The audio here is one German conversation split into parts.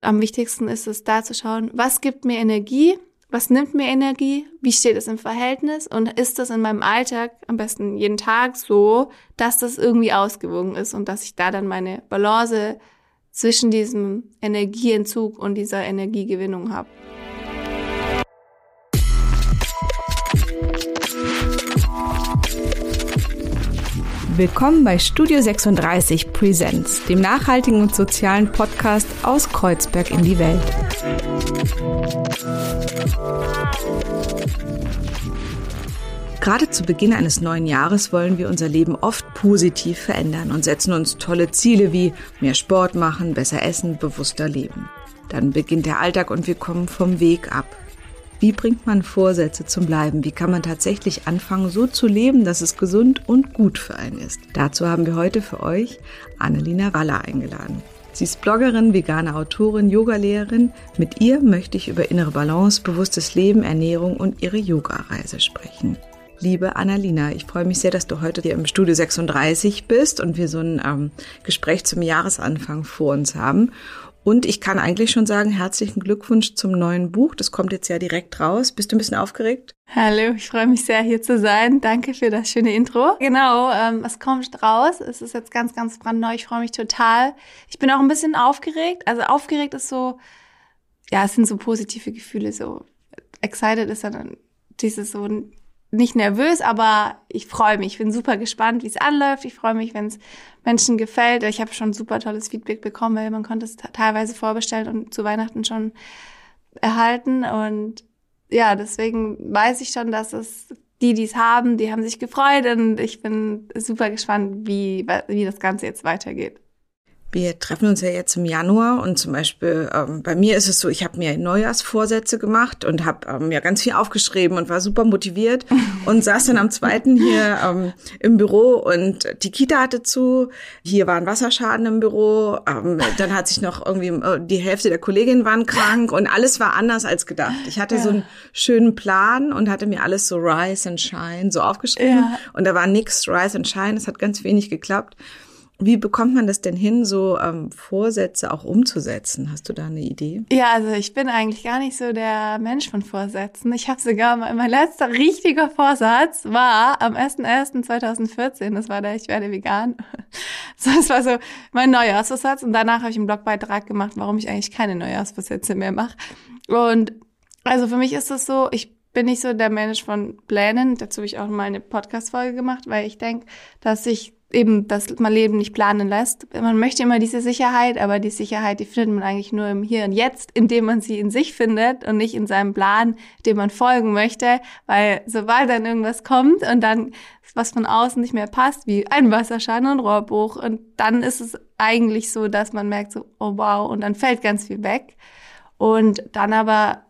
am wichtigsten ist es da zu schauen, was gibt mir Energie, was nimmt mir Energie, wie steht es im Verhältnis und ist das in meinem Alltag am besten jeden Tag so, dass das irgendwie ausgewogen ist und dass ich da dann meine Balance zwischen diesem Energieentzug und dieser Energiegewinnung habe. Willkommen bei Studio 36 Presents, dem nachhaltigen und sozialen Podcast aus Kreuzberg in die Welt. Gerade zu Beginn eines neuen Jahres wollen wir unser Leben oft positiv verändern und setzen uns tolle Ziele wie mehr Sport machen, besser essen, bewusster leben. Dann beginnt der Alltag und wir kommen vom Weg ab. Wie bringt man Vorsätze zum Bleiben? Wie kann man tatsächlich anfangen, so zu leben, dass es gesund und gut für einen ist? Dazu haben wir heute für euch Annelina Waller eingeladen. Sie ist Bloggerin, vegane Autorin, Yogalehrerin. Mit ihr möchte ich über innere Balance, bewusstes Leben, Ernährung und ihre Yoga-Reise sprechen. Liebe Annalina, ich freue mich sehr, dass du heute hier im Studio 36 bist und wir so ein ähm, Gespräch zum Jahresanfang vor uns haben. Und ich kann eigentlich schon sagen, herzlichen Glückwunsch zum neuen Buch. Das kommt jetzt ja direkt raus. Bist du ein bisschen aufgeregt? Hallo, ich freue mich sehr, hier zu sein. Danke für das schöne Intro. Genau, ähm, es kommt raus. Es ist jetzt ganz, ganz brandneu. Ich freue mich total. Ich bin auch ein bisschen aufgeregt. Also aufgeregt ist so, ja, es sind so positive Gefühle. So excited ist dann dieses so nicht nervös, aber ich freue mich. Ich bin super gespannt, wie es anläuft. Ich freue mich, wenn es Menschen gefällt. Ich habe schon super tolles Feedback bekommen, weil man konnte es teilweise vorbestellen und zu Weihnachten schon erhalten. Und ja, deswegen weiß ich schon, dass es die, die es haben, die haben sich gefreut und ich bin super gespannt, wie, wie das Ganze jetzt weitergeht. Wir treffen uns ja jetzt im Januar und zum Beispiel ähm, bei mir ist es so, ich habe mir Neujahrsvorsätze gemacht und habe ähm, ja ganz viel aufgeschrieben und war super motiviert und saß dann am zweiten hier ähm, im Büro und die Kita hatte zu, hier war ein Wasserschaden im Büro, ähm, dann hat sich noch irgendwie äh, die Hälfte der Kolleginnen waren krank und alles war anders als gedacht. Ich hatte ja. so einen schönen Plan und hatte mir alles so Rise and Shine so aufgeschrieben ja. und da war nix Rise and Shine, es hat ganz wenig geklappt. Wie bekommt man das denn hin, so ähm, Vorsätze auch umzusetzen? Hast du da eine Idee? Ja, also ich bin eigentlich gar nicht so der Mensch von Vorsätzen. Ich habe sogar mal, mein letzter richtiger Vorsatz war am 1.1.2014, das war der Ich werde vegan. So, das war so mein Neujahrsvorsatz und danach habe ich einen Blogbeitrag gemacht, warum ich eigentlich keine Neujahrsvorsätze mehr mache. Und also für mich ist es so, ich bin nicht so der Mensch von Plänen. Dazu habe ich auch mal eine Podcast-Folge gemacht, weil ich denke, dass ich eben das man Leben nicht planen lässt. Man möchte immer diese Sicherheit, aber die Sicherheit, die findet man eigentlich nur im Hier und Jetzt, indem man sie in sich findet und nicht in seinem Plan, dem man folgen möchte, weil sobald dann irgendwas kommt und dann was von außen nicht mehr passt, wie ein Wasserschaden und Rohrbruch und dann ist es eigentlich so, dass man merkt so, oh wow, und dann fällt ganz viel weg. Und dann aber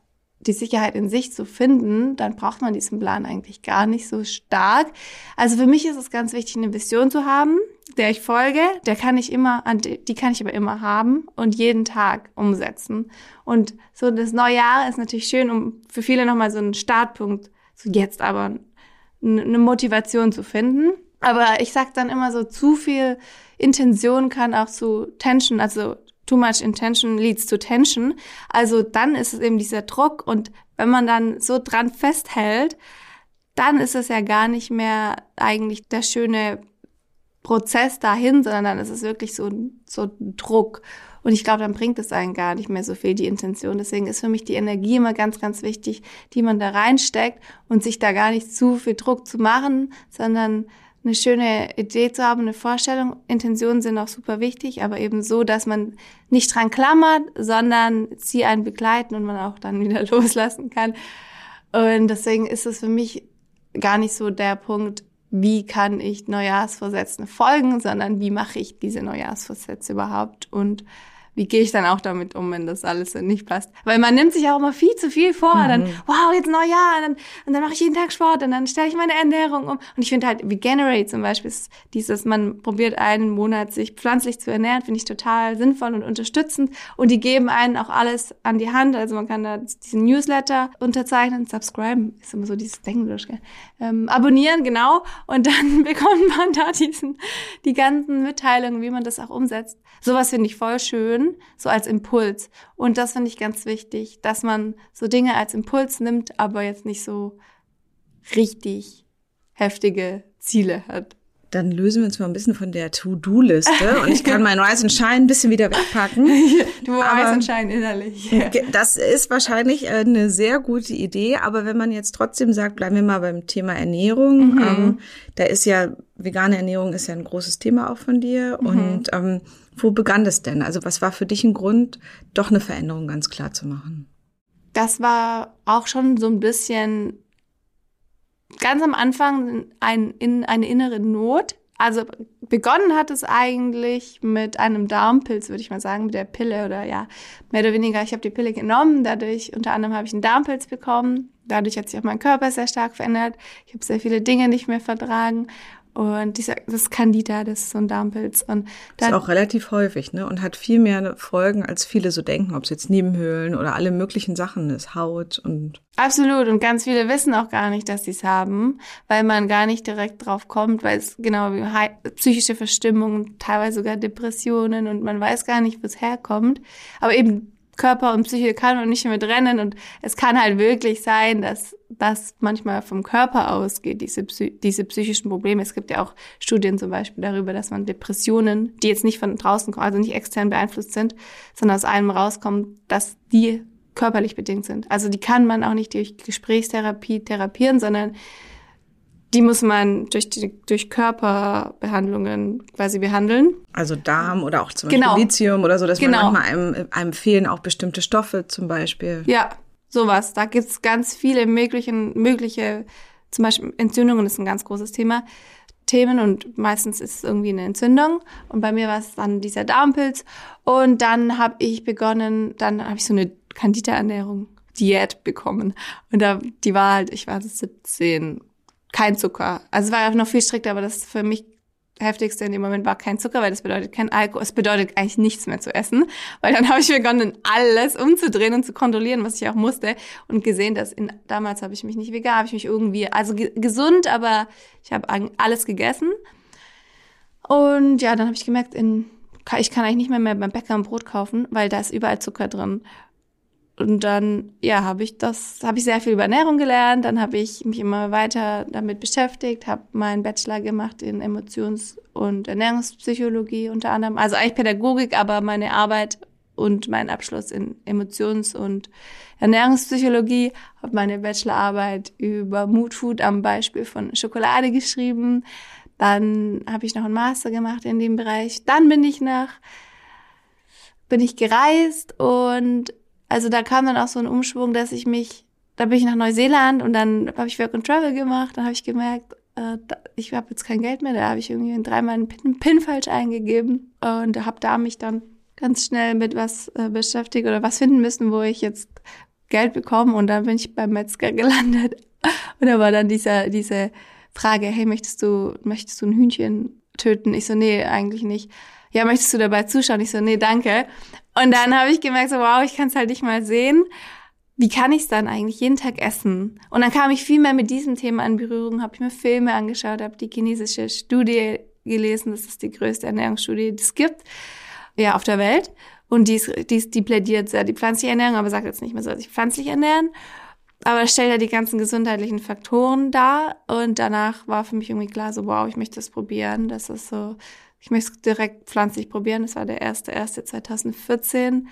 die Sicherheit in sich zu finden, dann braucht man diesen Plan eigentlich gar nicht so stark. Also für mich ist es ganz wichtig, eine Vision zu haben, der ich folge, der kann ich immer, die kann ich aber immer haben und jeden Tag umsetzen. Und so das neue Jahr ist natürlich schön, um für viele nochmal so einen Startpunkt, so jetzt aber eine Motivation zu finden. Aber ich sag dann immer so, zu viel Intention kann auch zu Tension, also too much intention leads to tension. Also dann ist es eben dieser Druck und wenn man dann so dran festhält, dann ist es ja gar nicht mehr eigentlich der schöne Prozess dahin, sondern dann ist es wirklich so, so Druck. Und ich glaube, dann bringt es einen gar nicht mehr so viel, die Intention. Deswegen ist für mich die Energie immer ganz, ganz wichtig, die man da reinsteckt und sich da gar nicht zu viel Druck zu machen, sondern eine schöne Idee zu haben, eine Vorstellung. Intentionen sind auch super wichtig, aber eben so, dass man nicht dran klammert, sondern sie einen begleiten und man auch dann wieder loslassen kann. Und deswegen ist es für mich gar nicht so der Punkt, wie kann ich Neujahrsvorsätzen folgen, sondern wie mache ich diese Neujahrsvorsätze überhaupt und wie gehe ich dann auch damit um, wenn das alles nicht passt? Weil man nimmt sich auch immer viel zu viel vor. Mhm. Dann, wow, jetzt Neujahr, und dann, und dann mache ich jeden Tag Sport und dann stelle ich meine Ernährung um. Und ich finde halt, Veganerate zum Beispiel, ist dieses, man probiert einen Monat sich pflanzlich zu ernähren, finde ich total sinnvoll und unterstützend. Und die geben einen auch alles an die Hand. Also man kann da diesen Newsletter unterzeichnen, subscriben, ist immer so dieses Englisch, gell? Ähm, abonnieren, genau. Und dann bekommt man da diesen, die ganzen Mitteilungen, wie man das auch umsetzt. Sowas finde ich voll schön. So als Impuls. Und das finde ich ganz wichtig, dass man so Dinge als Impuls nimmt, aber jetzt nicht so richtig heftige Ziele hat. Dann lösen wir uns mal ein bisschen von der To-Do-Liste und ich kann meinen Rise and Shine ein bisschen wieder wegpacken. du Rise and Shine innerlich. Das ist wahrscheinlich äh, eine sehr gute Idee, aber wenn man jetzt trotzdem sagt, bleiben wir mal beim Thema Ernährung, mhm. ähm, da ist ja, vegane Ernährung ist ja ein großes Thema auch von dir mhm. und ähm, wo begann das denn? Also was war für dich ein Grund, doch eine Veränderung ganz klar zu machen? Das war auch schon so ein bisschen ganz am Anfang ein, in, eine innere Not. Also begonnen hat es eigentlich mit einem Darmpilz, würde ich mal sagen, mit der Pille oder ja, mehr oder weniger. Ich habe die Pille genommen, dadurch unter anderem habe ich einen Darmpilz bekommen. Dadurch hat sich auch mein Körper sehr stark verändert. Ich habe sehr viele Dinge nicht mehr vertragen und dieser, das ist Candida, das ist so ein Darmpilz. Und dann, ist auch relativ häufig, ne? Und hat viel mehr Folgen, als viele so denken, ob es jetzt Nebenhöhlen oder alle möglichen Sachen ist, Haut und. Absolut. Und ganz viele wissen auch gar nicht, dass sie es haben, weil man gar nicht direkt drauf kommt, weil es genau wie psychische Verstimmungen, teilweise sogar Depressionen und man weiß gar nicht, wo es herkommt. Aber eben Körper und Psyche kann und nicht mehr trennen. Und es kann halt wirklich sein, dass das manchmal vom Körper ausgeht, diese, diese psychischen Probleme. Es gibt ja auch Studien zum Beispiel darüber, dass man Depressionen, die jetzt nicht von draußen kommen, also nicht extern beeinflusst sind, sondern aus einem rauskommen, dass die körperlich bedingt sind. Also die kann man auch nicht durch Gesprächstherapie therapieren, sondern die muss man durch, die, durch Körperbehandlungen quasi behandeln. Also Darm oder auch zum Beispiel genau. Lithium oder so, dass genau. man manchmal einem, einem fehlen auch bestimmte Stoffe zum Beispiel. Ja, sowas. Da gibt's ganz viele möglichen, mögliche, zum Beispiel Entzündungen ist ein ganz großes Thema. Themen und meistens ist es irgendwie eine Entzündung. Und bei mir war es dann dieser Darmpilz. Und dann habe ich begonnen, dann habe ich so eine Candida-Ernährung, Diät bekommen. Und da, die war halt, ich war 17 kein Zucker. Also es war noch viel strikter, aber das für mich heftigste in dem Moment war kein Zucker, weil das bedeutet kein Alkohol. Es bedeutet eigentlich nichts mehr zu essen, weil dann habe ich begonnen, alles umzudrehen und zu kontrollieren, was ich auch musste und gesehen, dass in, damals habe ich mich nicht vegan, habe ich mich irgendwie, also ge gesund, aber ich habe alles gegessen. Und ja, dann habe ich gemerkt, in, ich kann eigentlich nicht mehr, mehr beim Bäcker ein Brot kaufen, weil da ist überall Zucker drin. Und dann, ja, habe ich das, habe ich sehr viel über Ernährung gelernt. Dann habe ich mich immer weiter damit beschäftigt, habe meinen Bachelor gemacht in Emotions- und Ernährungspsychologie unter anderem. Also eigentlich Pädagogik, aber meine Arbeit und mein Abschluss in Emotions- und Ernährungspsychologie, habe meine Bachelorarbeit über Mood Food am Beispiel von Schokolade geschrieben. Dann habe ich noch einen Master gemacht in dem Bereich. Dann bin ich nach bin ich gereist und also da kam dann auch so ein Umschwung, dass ich mich, da bin ich nach Neuseeland und dann habe ich Work and Travel gemacht, dann habe ich gemerkt, äh, ich habe jetzt kein Geld mehr, da habe ich irgendwie dreimal einen Pin, Pin falsch eingegeben und habe da mich dann ganz schnell mit was äh, beschäftigt oder was finden müssen, wo ich jetzt Geld bekomme und dann bin ich beim Metzger gelandet und da war dann dieser, diese Frage, hey, möchtest du, möchtest du ein Hühnchen töten? Ich so, nee, eigentlich nicht. Ja, möchtest du dabei zuschauen? Ich so, nee, danke. Und dann habe ich gemerkt, so, wow, ich kann es halt nicht mal sehen. Wie kann ich es dann eigentlich jeden Tag essen? Und dann kam ich viel mehr mit diesem Thema in Berührung, habe ich mir Filme angeschaut, habe die chinesische Studie gelesen, das ist die größte Ernährungsstudie, die es gibt, ja, auf der Welt. Und die, ist, die, ist, die plädiert sehr die pflanzliche Ernährung, aber sagt jetzt nicht, man soll sich pflanzlich ernähren. Aber stellt ja die ganzen gesundheitlichen Faktoren dar. Und danach war für mich irgendwie klar, so, wow, ich möchte das probieren. Das ist so ich möchte es direkt pflanzlich probieren. Das war der erste, erste 2014.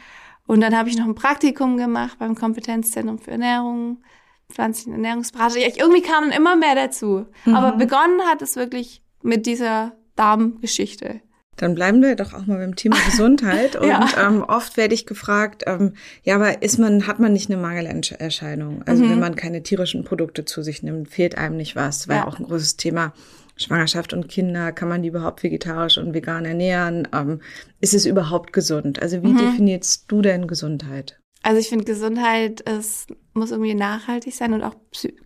Und dann habe ich noch ein Praktikum gemacht beim Kompetenzzentrum für Ernährung, pflanzlichen Ernährungsberater. Ja, irgendwie kamen immer mehr dazu. Mhm. Aber begonnen hat es wirklich mit dieser Darmgeschichte. Dann bleiben wir doch auch mal beim Thema Gesundheit. Und ja. ähm, oft werde ich gefragt, ähm, ja, aber ist man, hat man nicht eine Mangelerscheinung? Also mhm. wenn man keine tierischen Produkte zu sich nimmt, fehlt einem nicht was. War ja auch ein großes Thema Schwangerschaft und Kinder, kann man die überhaupt vegetarisch und vegan ernähren? Ähm, ist es überhaupt gesund? Also wie mhm. definierst du denn Gesundheit? Also ich finde, Gesundheit ist, muss irgendwie nachhaltig sein und auch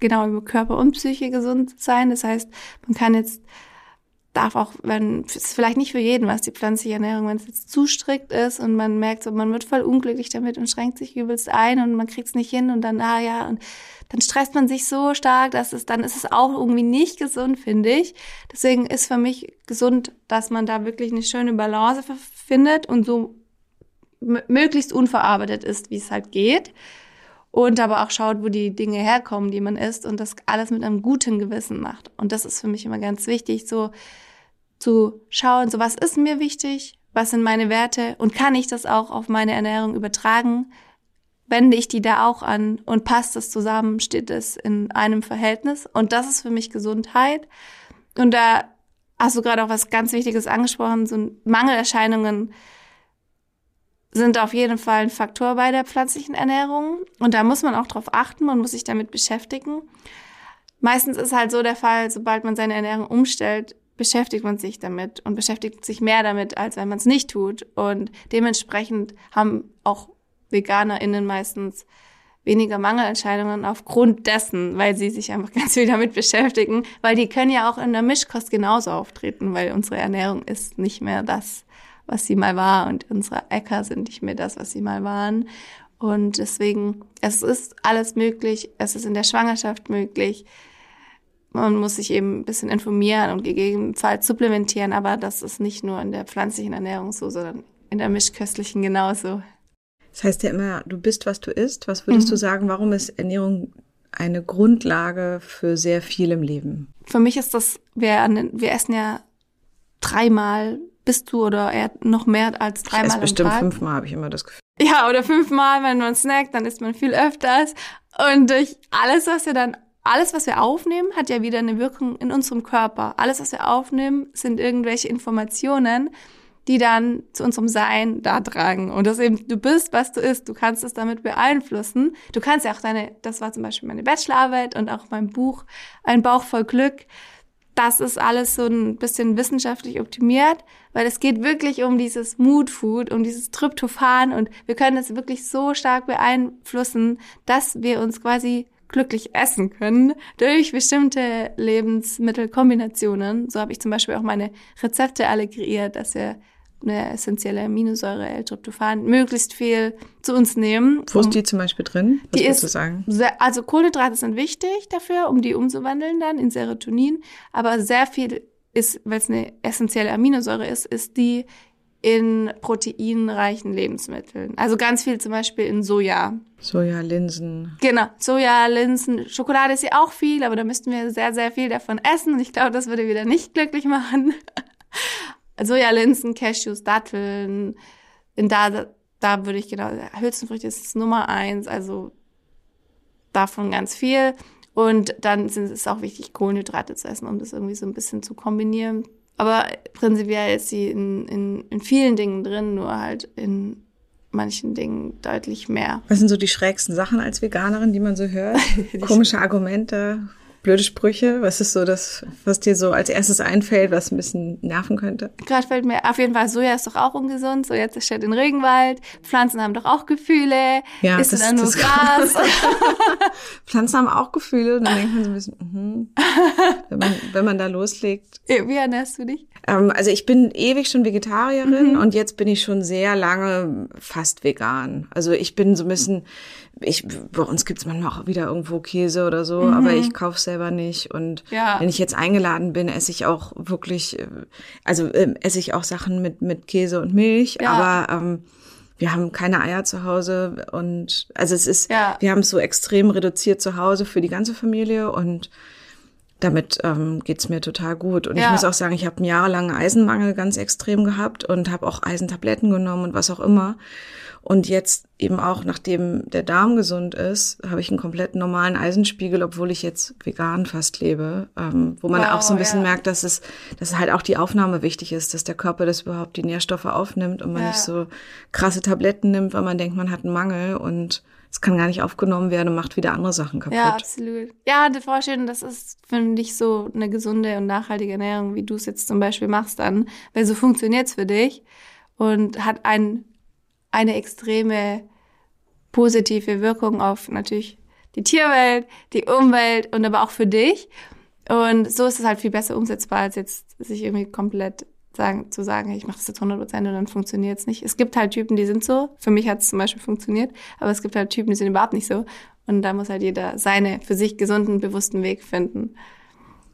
genau über Körper und Psyche gesund sein. Das heißt, man kann jetzt darf auch, wenn es ist vielleicht nicht für jeden was die pflanzliche Ernährung, wenn es jetzt zu strikt ist und man merkt, so man wird voll unglücklich damit und schränkt sich übelst ein und man kriegt es nicht hin und dann ah ja und dann stresst man sich so stark, dass es dann ist es auch irgendwie nicht gesund, finde ich. Deswegen ist für mich gesund, dass man da wirklich eine schöne Balance findet und so möglichst unverarbeitet ist, wie es halt geht. Und aber auch schaut, wo die Dinge herkommen, die man isst und das alles mit einem guten Gewissen macht. Und das ist für mich immer ganz wichtig, so zu schauen, so was ist mir wichtig, was sind meine Werte und kann ich das auch auf meine Ernährung übertragen? Wende ich die da auch an und passt das zusammen, steht es in einem Verhältnis? Und das ist für mich Gesundheit. Und da hast du gerade auch was ganz Wichtiges angesprochen, so Mangelerscheinungen sind auf jeden Fall ein Faktor bei der pflanzlichen Ernährung. Und da muss man auch drauf achten, man muss sich damit beschäftigen. Meistens ist halt so der Fall, sobald man seine Ernährung umstellt, beschäftigt man sich damit und beschäftigt sich mehr damit, als wenn man es nicht tut. Und dementsprechend haben auch VeganerInnen meistens weniger Mangelentscheidungen aufgrund dessen, weil sie sich einfach ganz viel damit beschäftigen, weil die können ja auch in der Mischkost genauso auftreten, weil unsere Ernährung ist nicht mehr das, was sie mal war und unsere Äcker sind nicht mehr das, was sie mal waren. Und deswegen, es ist alles möglich, es ist in der Schwangerschaft möglich. Man muss sich eben ein bisschen informieren und gegebenenfalls supplementieren, aber das ist nicht nur in der pflanzlichen Ernährung so, sondern in der mischköstlichen genauso. Das heißt ja immer, du bist, was du isst. Was würdest mhm. du sagen, warum ist Ernährung eine Grundlage für sehr viel im Leben? Für mich ist das, wir, wir essen ja dreimal, bist du oder eher noch mehr als dreimal ich esse bestimmt Tag. fünfmal, habe ich immer das Gefühl. Ja, oder fünfmal, wenn man snackt, dann isst man viel öfters. Und durch alles, was wir dann alles, was wir aufnehmen, hat ja wieder eine Wirkung in unserem Körper. Alles, was wir aufnehmen, sind irgendwelche Informationen, die dann zu unserem Sein da tragen. Und das eben, du bist, was du isst. Du kannst es damit beeinflussen. Du kannst ja auch deine, das war zum Beispiel meine Bachelorarbeit und auch mein Buch Ein Bauch voll Glück. Das ist alles so ein bisschen wissenschaftlich optimiert, weil es geht wirklich um dieses Mood Food, um dieses Tryptophan und wir können es wirklich so stark beeinflussen, dass wir uns quasi glücklich essen können durch bestimmte Lebensmittelkombinationen. So habe ich zum Beispiel auch meine Rezepte alle kreiert, dass wir eine essentielle Aminosäure L-Tryptophan möglichst viel zu uns nehmen. Wo ist die zum Beispiel drin? Was die ist, sagen? Sehr, also Kohlenhydrate sind wichtig dafür, um die umzuwandeln dann in Serotonin. Aber sehr viel ist, weil es eine essentielle Aminosäure ist, ist die in proteinreichen Lebensmitteln. Also ganz viel zum Beispiel in Soja. Soja, Linsen. Genau, Soja, Linsen. Schokolade ist ja auch viel, aber da müssten wir sehr, sehr viel davon essen. Und ich glaube, das würde wieder nicht glücklich machen. Sojalinsen, Cashews, Datteln. In da, da würde ich genau, Hülsenfrüchte ist Nummer eins, also davon ganz viel. Und dann sind es auch wichtig, Kohlenhydrate zu essen, um das irgendwie so ein bisschen zu kombinieren. Aber prinzipiell ist sie in, in, in vielen Dingen drin, nur halt in manchen Dingen deutlich mehr. Was sind so die schrägsten Sachen als Veganerin, die man so hört? Komische Argumente, blöde Sprüche? Was ist so das, was dir so als erstes einfällt, was ein bisschen nerven könnte? Gerade fällt mir auf jeden Fall, Soja ist doch auch ungesund. So jetzt steht in Regenwald. Pflanzen haben doch auch Gefühle. Ja, ist das, dann nur das Gras? Pflanzen haben auch Gefühle. Und dann denkt man so ein bisschen, mhm. wenn, man, wenn man da loslegt. Wie ernährst du dich? Ähm, also ich bin ewig schon Vegetarierin mhm. und jetzt bin ich schon sehr lange fast vegan. Also ich bin so ein bisschen ich, bei uns gibt's manchmal auch wieder irgendwo Käse oder so, mhm. aber ich kauf selber nicht. Und ja. wenn ich jetzt eingeladen bin, esse ich auch wirklich, äh, also äh, esse ich auch Sachen mit, mit Käse und Milch, ja. aber ähm, wir haben keine Eier zu Hause und also es ist, ja. wir haben es so extrem reduziert zu Hause für die ganze Familie und damit ähm, geht's mir total gut. Und ja. ich muss auch sagen, ich habe einen jahrelangen Eisenmangel ganz extrem gehabt und habe auch Eisentabletten genommen und was auch immer. Und jetzt eben auch, nachdem der Darm gesund ist, habe ich einen komplett normalen Eisenspiegel, obwohl ich jetzt vegan fast lebe, ähm, wo man wow, auch so ein bisschen ja. merkt, dass es, dass halt auch die Aufnahme wichtig ist, dass der Körper das überhaupt die Nährstoffe aufnimmt und man ja. nicht so krasse Tabletten nimmt, weil man denkt, man hat einen Mangel und es kann gar nicht aufgenommen werden und macht wieder andere Sachen kaputt. Ja, absolut. Ja, die Vorstellung, das ist, finde ich, so eine gesunde und nachhaltige Ernährung, wie du es jetzt zum Beispiel machst dann, weil so funktioniert's für dich und hat einen eine extreme positive Wirkung auf natürlich die Tierwelt, die Umwelt und aber auch für dich. Und so ist es halt viel besser umsetzbar, als jetzt sich irgendwie komplett sagen, zu sagen, ich mache das jetzt 100 Prozent und dann funktioniert es nicht. Es gibt halt Typen, die sind so. Für mich hat es zum Beispiel funktioniert, aber es gibt halt Typen, die sind überhaupt nicht so. Und da muss halt jeder seine für sich gesunden, bewussten Weg finden.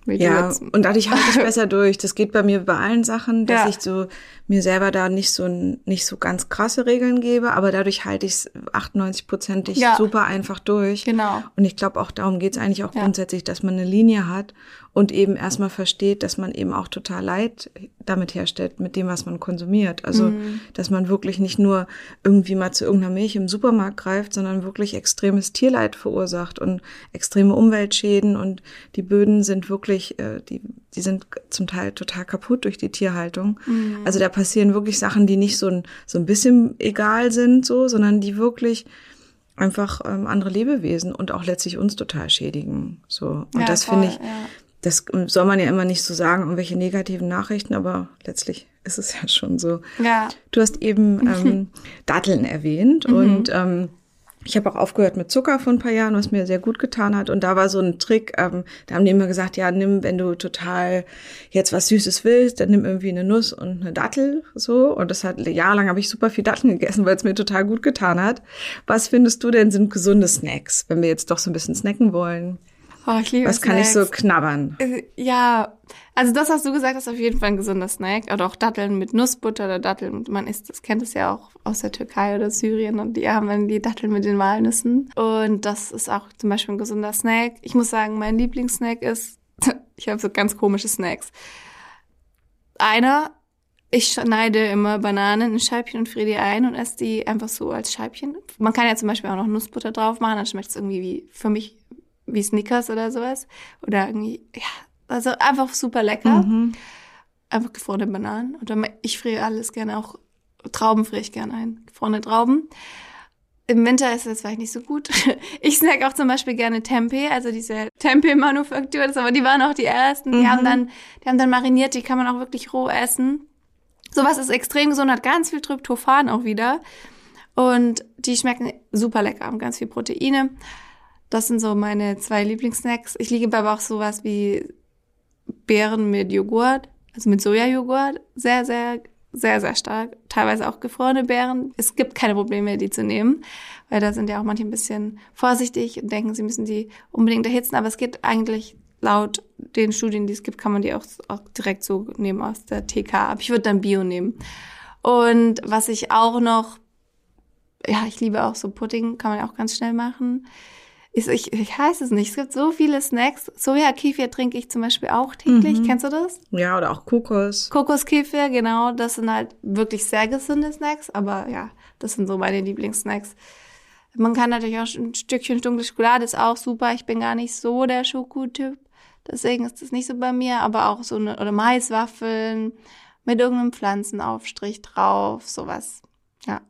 ja, und dadurch halte ich besser durch. Das geht bei mir bei allen Sachen, dass ja. ich so mir selber da nicht so nicht so ganz krasse Regeln gebe, aber dadurch halte ich es 98 prozentig ja. super einfach durch. Genau. Und ich glaube auch darum geht es eigentlich auch ja. grundsätzlich, dass man eine Linie hat und eben erstmal versteht, dass man eben auch total Leid damit herstellt, mit dem, was man konsumiert. Also, mhm. dass man wirklich nicht nur irgendwie mal zu irgendeiner Milch im Supermarkt greift, sondern wirklich extremes Tierleid verursacht und extreme Umweltschäden und die Böden sind wirklich, äh, die, die sind zum Teil total kaputt durch die Tierhaltung. Mhm. Also da passieren wirklich Sachen, die nicht so ein, so ein bisschen egal sind, so, sondern die wirklich einfach ähm, andere Lebewesen und auch letztlich uns total schädigen. So. Und ja, das finde ich, ja das soll man ja immer nicht so sagen, irgendwelche negativen Nachrichten, aber letztlich ist es ja schon so. Ja. Du hast eben ähm, Datteln erwähnt mhm. und ähm, ich habe auch aufgehört mit Zucker vor ein paar Jahren, was mir sehr gut getan hat. Und da war so ein Trick, ähm, da haben die immer gesagt, ja, nimm, wenn du total jetzt was Süßes willst, dann nimm irgendwie eine Nuss und eine Dattel so. Und das hat jahrelang habe ich super viel Datteln gegessen, weil es mir total gut getan hat. Was findest du denn sind gesunde Snacks, wenn wir jetzt doch so ein bisschen snacken wollen? Oh, ich liebe Was kann Snacks. ich so knabbern? Äh, ja, also das, was du gesagt hast, auf jeden Fall ein gesunder Snack. Oder auch Datteln mit Nussbutter oder Datteln. Man isst, das kennt es ja auch aus der Türkei oder Syrien. Und die haben dann die Datteln mit den Walnüssen. Und das ist auch zum Beispiel ein gesunder Snack. Ich muss sagen, mein Lieblingssnack ist, ich habe so ganz komische Snacks. Einer, ich schneide immer Bananen in Scheibchen und friere die ein und esse die einfach so als Scheibchen. Man kann ja zum Beispiel auch noch Nussbutter drauf machen, dann schmeckt es irgendwie wie, für mich wie Snickers oder sowas. Oder irgendwie, ja, also einfach super lecker. Mhm. Einfach gefrorene Bananen. Oder ich friere alles gerne auch, Trauben friere ich gerne ein. Gefrorene Trauben. Im Winter ist das vielleicht nicht so gut. Ich snack auch zum Beispiel gerne Tempeh, also diese Tempeh-Manufaktur, aber die waren auch die ersten. Die mhm. haben dann, die haben dann mariniert, die kann man auch wirklich roh essen. Sowas ist extrem gesund, hat ganz viel Tryptophan auch wieder. Und die schmecken super lecker, haben ganz viel Proteine. Das sind so meine zwei Lieblingssnacks. Ich liebe aber auch sowas wie Beeren mit Joghurt, also mit Sojajoghurt. Sehr, sehr, sehr, sehr stark. Teilweise auch gefrorene Beeren. Es gibt keine Probleme, die zu nehmen, weil da sind ja auch manche ein bisschen vorsichtig und denken, sie müssen die unbedingt erhitzen. Aber es geht eigentlich laut den Studien, die es gibt, kann man die auch, auch direkt so nehmen aus der TK. Aber ich würde dann Bio nehmen. Und was ich auch noch, ja, ich liebe auch so Pudding, kann man auch ganz schnell machen. Ich, ich, ich weiß es nicht. Es gibt so viele Snacks. Soja-Kefir trinke ich zum Beispiel auch täglich. Mhm. Kennst du das? Ja, oder auch Kokos. Kokoskefir, genau. Das sind halt wirklich sehr gesunde Snacks. Aber ja, das sind so meine Lieblingssnacks. Man kann natürlich auch ein Stückchen dunkle Schokolade ist auch super. Ich bin gar nicht so der Schokotyp. Deswegen ist das nicht so bei mir. Aber auch so eine, oder Maiswaffeln mit irgendeinem Pflanzenaufstrich drauf. Sowas. Ja.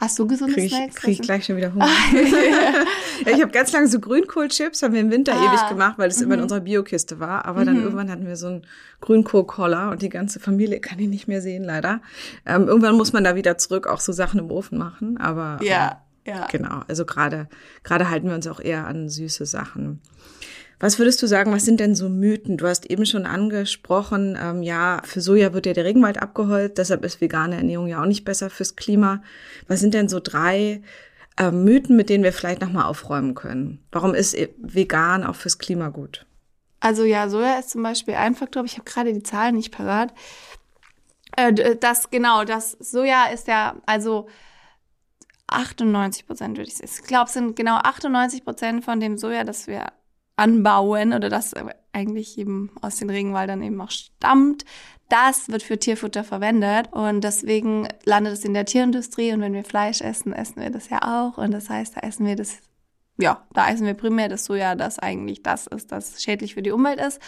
Hast du gesunde krieg ich, Snacks? Krieg ich gleich schon wieder Hunger. ja, ich habe ganz lange so Grünkohlchips, haben wir im Winter ah, ewig gemacht, weil das mhm. immer in mhm. unserer Biokiste war. Aber dann mhm. irgendwann hatten wir so einen Grünkohlkoller und die ganze Familie kann ich nicht mehr sehen, leider. Ähm, irgendwann muss man da wieder zurück auch so Sachen im Ofen machen. Aber ja, ähm, ja. genau. Also gerade gerade halten wir uns auch eher an süße Sachen. Was würdest du sagen, was sind denn so Mythen? Du hast eben schon angesprochen, ähm, ja, für Soja wird ja der Regenwald abgeholzt, deshalb ist vegane Ernährung ja auch nicht besser fürs Klima. Was sind denn so drei ähm, Mythen, mit denen wir vielleicht nochmal aufräumen können? Warum ist vegan auch fürs Klima gut? Also ja, Soja ist zum Beispiel ein Faktor, aber ich habe gerade die Zahlen nicht parat. Äh, das genau, das Soja ist ja also 98 Prozent würde ich sagen. Ich glaube, es sind genau 98 Prozent von dem Soja, das wir anbauen oder das eigentlich eben aus den Regenwaldern eben auch stammt, das wird für Tierfutter verwendet und deswegen landet es in der Tierindustrie und wenn wir Fleisch essen, essen wir das ja auch und das heißt, da essen wir das, ja, da essen wir primär das Soja, das eigentlich das ist, das schädlich für die Umwelt ist.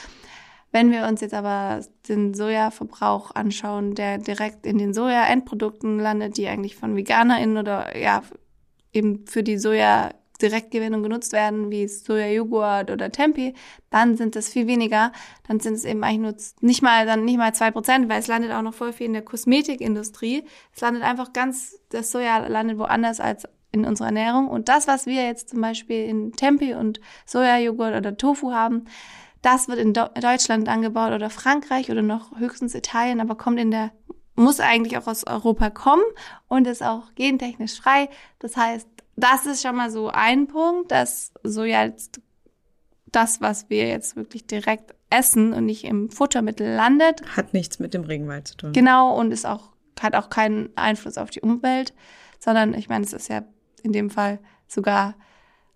Wenn wir uns jetzt aber den Sojaverbrauch anschauen, der direkt in den Soja-Endprodukten landet, die eigentlich von VeganerInnen oder ja eben für die Soja Direktgewinnung genutzt werden, wie Sojajoghurt oder Tempe, dann sind es viel weniger. Dann sind es eben eigentlich nur nicht mal, dann nicht mal zwei Prozent, weil es landet auch noch voll viel in der Kosmetikindustrie. Es landet einfach ganz, das Soja landet woanders als in unserer Ernährung. Und das, was wir jetzt zum Beispiel in Tempe und Sojajoghurt oder Tofu haben, das wird in Deutschland angebaut oder Frankreich oder noch höchstens Italien, aber kommt in der muss eigentlich auch aus Europa kommen und ist auch gentechnisch frei. Das heißt, das ist schon mal so ein Punkt, dass so jetzt das, was wir jetzt wirklich direkt Essen und nicht im Futtermittel landet. Hat nichts mit dem Regenwald zu tun. Genau, und ist auch, hat auch keinen Einfluss auf die Umwelt, sondern ich meine, es ist ja in dem Fall sogar,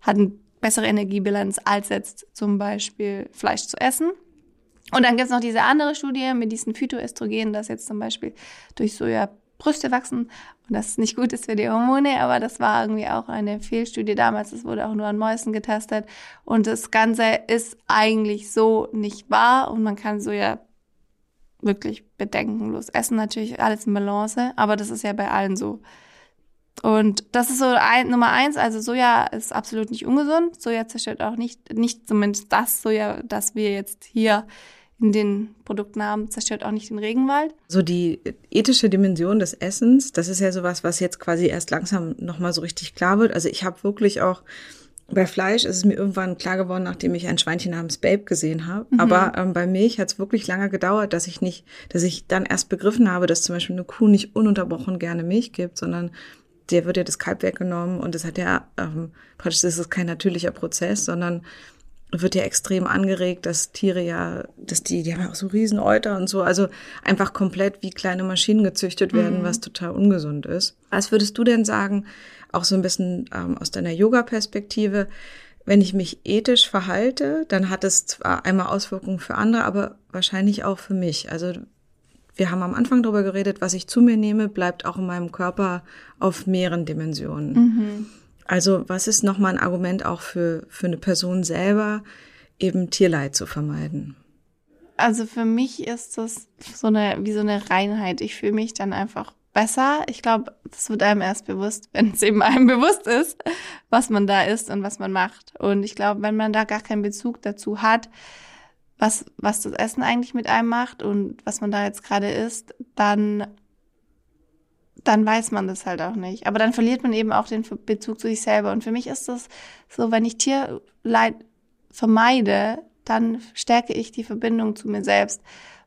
hat eine bessere Energiebilanz als jetzt zum Beispiel Fleisch zu essen. Und dann gibt's noch diese andere Studie mit diesen Phytoöstrogenen, dass jetzt zum Beispiel durch Soja Brüste wachsen und das nicht gut ist für die Hormone, aber das war irgendwie auch eine Fehlstudie damals. Das wurde auch nur an Mäusen getestet und das Ganze ist eigentlich so nicht wahr und man kann Soja wirklich bedenkenlos essen. Natürlich alles in Balance, aber das ist ja bei allen so. Und das ist so ein, Nummer eins. Also Soja ist absolut nicht ungesund. Soja zerstört auch nicht, nicht zumindest das Soja, das wir jetzt hier in den Produkten haben, zerstört auch nicht den Regenwald. So die ethische Dimension des Essens, das ist ja sowas, was jetzt quasi erst langsam nochmal so richtig klar wird. Also ich habe wirklich auch bei Fleisch ist es mir irgendwann klar geworden, nachdem ich ein Schweinchen namens Babe gesehen habe. Mhm. Aber ähm, bei Milch hat es wirklich lange gedauert, dass ich nicht, dass ich dann erst begriffen habe, dass zum Beispiel eine Kuh nicht ununterbrochen gerne Milch gibt, sondern der wird ja das Kalb weggenommen und das hat ja ähm, praktisch das ist kein natürlicher Prozess, sondern wird ja extrem angeregt, dass Tiere ja, dass die, die haben ja auch so riesen Euter und so, also einfach komplett wie kleine Maschinen gezüchtet werden, mhm. was total ungesund ist. Was würdest du denn sagen, auch so ein bisschen ähm, aus deiner Yoga-Perspektive, wenn ich mich ethisch verhalte, dann hat es zwar einmal Auswirkungen für andere, aber wahrscheinlich auch für mich. Also wir haben am Anfang darüber geredet, was ich zu mir nehme, bleibt auch in meinem Körper auf mehreren Dimensionen. Mhm. Also was ist nochmal ein Argument auch für, für eine Person selber, eben Tierleid zu vermeiden? Also für mich ist das so eine, wie so eine Reinheit. Ich fühle mich dann einfach besser. Ich glaube, das wird einem erst bewusst, wenn es eben einem bewusst ist, was man da ist und was man macht. Und ich glaube, wenn man da gar keinen Bezug dazu hat, was, was das Essen eigentlich mit einem macht und was man da jetzt gerade isst, dann dann weiß man das halt auch nicht. Aber dann verliert man eben auch den Bezug zu sich selber. Und für mich ist das so, wenn ich Tierleid vermeide, dann stärke ich die Verbindung zu mir selbst,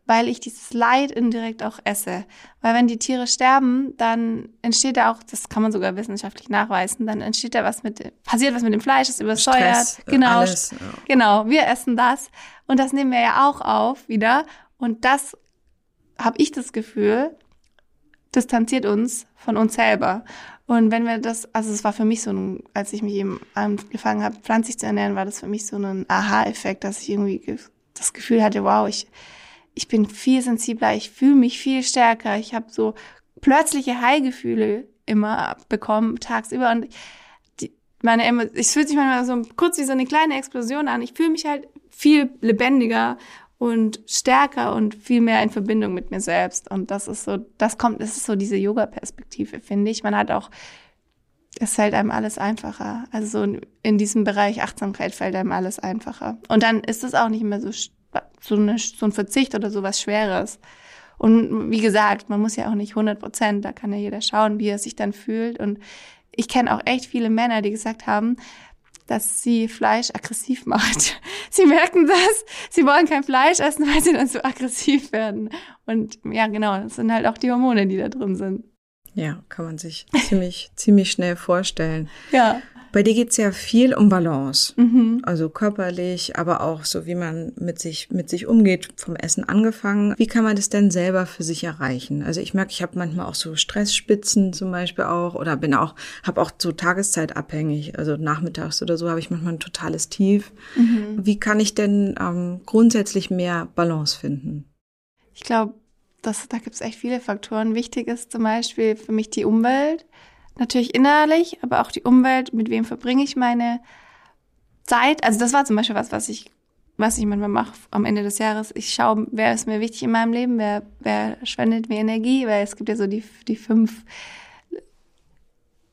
weil ich dieses Leid indirekt auch esse. Weil wenn die Tiere sterben, dann entsteht da auch, das kann man sogar wissenschaftlich nachweisen, dann entsteht da was mit, passiert was mit dem Fleisch, ist übersäuert. Stress, äh, genau, alles, ja. genau, wir essen das und das nehmen wir ja auch auf wieder. Und das habe ich das Gefühl, distanziert uns von uns selber. Und wenn wir das, also es war für mich so ein, als ich mich eben angefangen habe, pflanzlich zu ernähren, war das für mich so ein Aha-Effekt, dass ich irgendwie das Gefühl hatte, wow, ich, ich bin viel sensibler, ich fühle mich viel stärker, ich habe so plötzliche Heilgefühle immer bekommen, tagsüber. Und die, meine, es fühlt sich manchmal so kurz wie so eine kleine Explosion an. Ich fühle mich halt viel lebendiger und stärker und viel mehr in Verbindung mit mir selbst. Und das ist so, das kommt, das ist so diese Yoga-Perspektive, finde ich. Man hat auch, es fällt einem alles einfacher. Also so in diesem Bereich Achtsamkeit fällt einem alles einfacher. Und dann ist es auch nicht mehr so, so, eine, so ein Verzicht oder so was Schweres. Und wie gesagt, man muss ja auch nicht 100 Prozent, da kann ja jeder schauen, wie er sich dann fühlt. Und ich kenne auch echt viele Männer, die gesagt haben, dass sie Fleisch aggressiv macht. Sie merken das, sie wollen kein Fleisch essen, weil sie dann so aggressiv werden. Und ja, genau, das sind halt auch die Hormone, die da drin sind. Ja, kann man sich ziemlich, ziemlich schnell vorstellen. Ja. Bei dir geht's ja viel um Balance. Mhm. Also körperlich, aber auch so, wie man mit sich, mit sich umgeht, vom Essen angefangen. Wie kann man das denn selber für sich erreichen? Also ich merke, ich habe manchmal auch so Stressspitzen zum Beispiel auch oder bin auch, habe auch so tageszeitabhängig. Also nachmittags oder so habe ich manchmal ein totales Tief. Mhm. Wie kann ich denn ähm, grundsätzlich mehr Balance finden? Ich glaube, das, da gibt's echt viele Faktoren. Wichtig ist zum Beispiel für mich die Umwelt natürlich innerlich, aber auch die Umwelt, mit wem verbringe ich meine Zeit. Also das war zum Beispiel was, was ich, was ich manchmal mache am Ende des Jahres. Ich schaue, wer ist mir wichtig in meinem Leben, wer, wer spendet mir Energie, weil es gibt ja so die, die fünf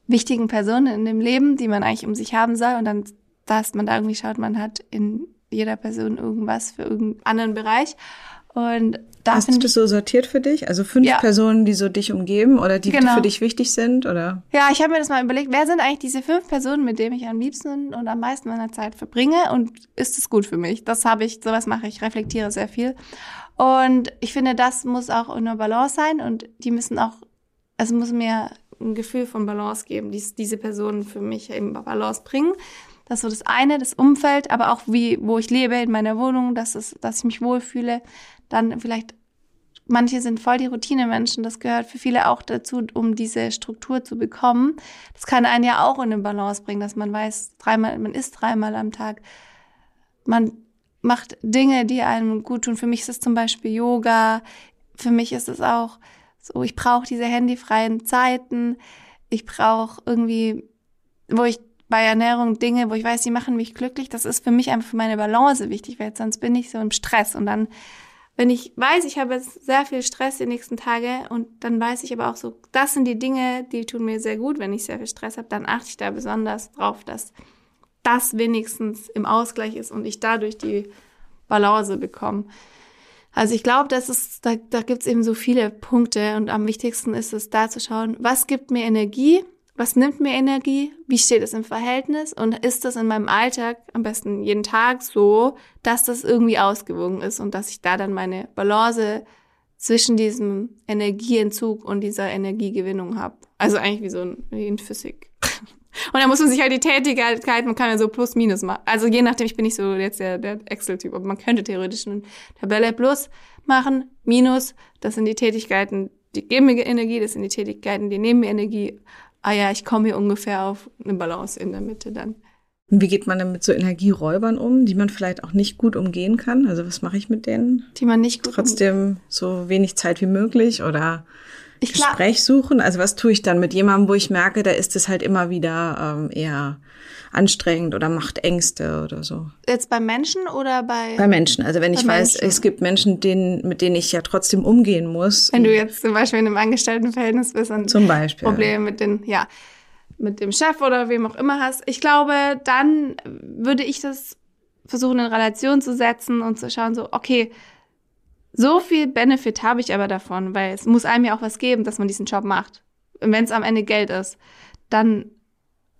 wichtigen Personen in dem Leben, die man eigentlich um sich haben soll. Und dann, dass man da irgendwie schaut, man hat in jeder Person irgendwas für irgendeinen anderen Bereich. Und da Hast du das so sortiert für dich? Also fünf ja. Personen, die so dich umgeben oder die, genau. die für dich wichtig sind, oder? Ja, ich habe mir das mal überlegt, wer sind eigentlich diese fünf Personen, mit denen ich am liebsten und am meisten meiner Zeit verbringe und ist es gut für mich? Das habe ich, sowas mache ich, reflektiere sehr viel. Und ich finde, das muss auch in einer Balance sein und die müssen auch, also muss mir ein Gefühl von Balance geben, die diese Personen für mich eben Balance bringen. Das ist so das eine, das Umfeld, aber auch wie, wo ich lebe in meiner Wohnung, dass es, dass ich mich wohlfühle. Dann vielleicht, manche sind voll die Routinemenschen. Das gehört für viele auch dazu, um diese Struktur zu bekommen. Das kann einen ja auch in eine Balance bringen, dass man weiß, dreimal, man isst dreimal am Tag. Man macht Dinge, die einem gut tun. Für mich ist es zum Beispiel Yoga. Für mich ist es auch so, ich brauche diese handyfreien Zeiten. Ich brauche irgendwie, wo ich bei Ernährung Dinge, wo ich weiß, die machen mich glücklich. Das ist für mich einfach für meine Balance wichtig, weil sonst bin ich so im Stress. Und dann, wenn ich weiß, ich habe jetzt sehr viel Stress die nächsten Tage und dann weiß ich aber auch so, das sind die Dinge, die tun mir sehr gut, wenn ich sehr viel Stress habe, dann achte ich da besonders drauf, dass das wenigstens im Ausgleich ist und ich dadurch die Balance bekomme. Also ich glaube, dass es, da, da gibt es eben so viele Punkte und am wichtigsten ist es da zu schauen, was gibt mir Energie, was nimmt mir Energie, wie steht es im Verhältnis und ist das in meinem Alltag am besten jeden Tag so, dass das irgendwie ausgewogen ist und dass ich da dann meine Balance zwischen diesem Energieentzug und dieser Energiegewinnung habe. Also eigentlich wie so ein, wie in Physik. Und dann muss man sich halt die Tätigkeit, man kann ja so plus minus machen. Also je nachdem, ich bin nicht so jetzt der, der Excel-Typ, aber man könnte theoretisch eine Tabelle plus machen, minus, das sind die Tätigkeiten, die geben mir Energie, das sind die Tätigkeiten, die nehmen mir Energie. Ah ja, ich komme hier ungefähr auf eine Balance in der Mitte dann. Und wie geht man denn mit so Energieräubern um, die man vielleicht auch nicht gut umgehen kann? Also was mache ich mit denen? Die man nicht gut Trotzdem so wenig Zeit wie möglich oder ich Gespräch suchen? Also was tue ich dann mit jemandem, wo ich merke, da ist es halt immer wieder ähm, eher anstrengend oder macht Ängste oder so. Jetzt bei Menschen oder bei? Bei Menschen. Also wenn ich Menschen. weiß, es gibt Menschen, denen, mit denen ich ja trotzdem umgehen muss. Wenn du jetzt zum Beispiel in einem Angestelltenverhältnis bist und zum Beispiel Probleme mit den, ja, mit dem Chef oder wem auch immer hast. Ich glaube, dann würde ich das versuchen in Relation zu setzen und zu schauen, so, okay, so viel Benefit habe ich aber davon, weil es muss einem ja auch was geben, dass man diesen Job macht. Und wenn es am Ende Geld ist, dann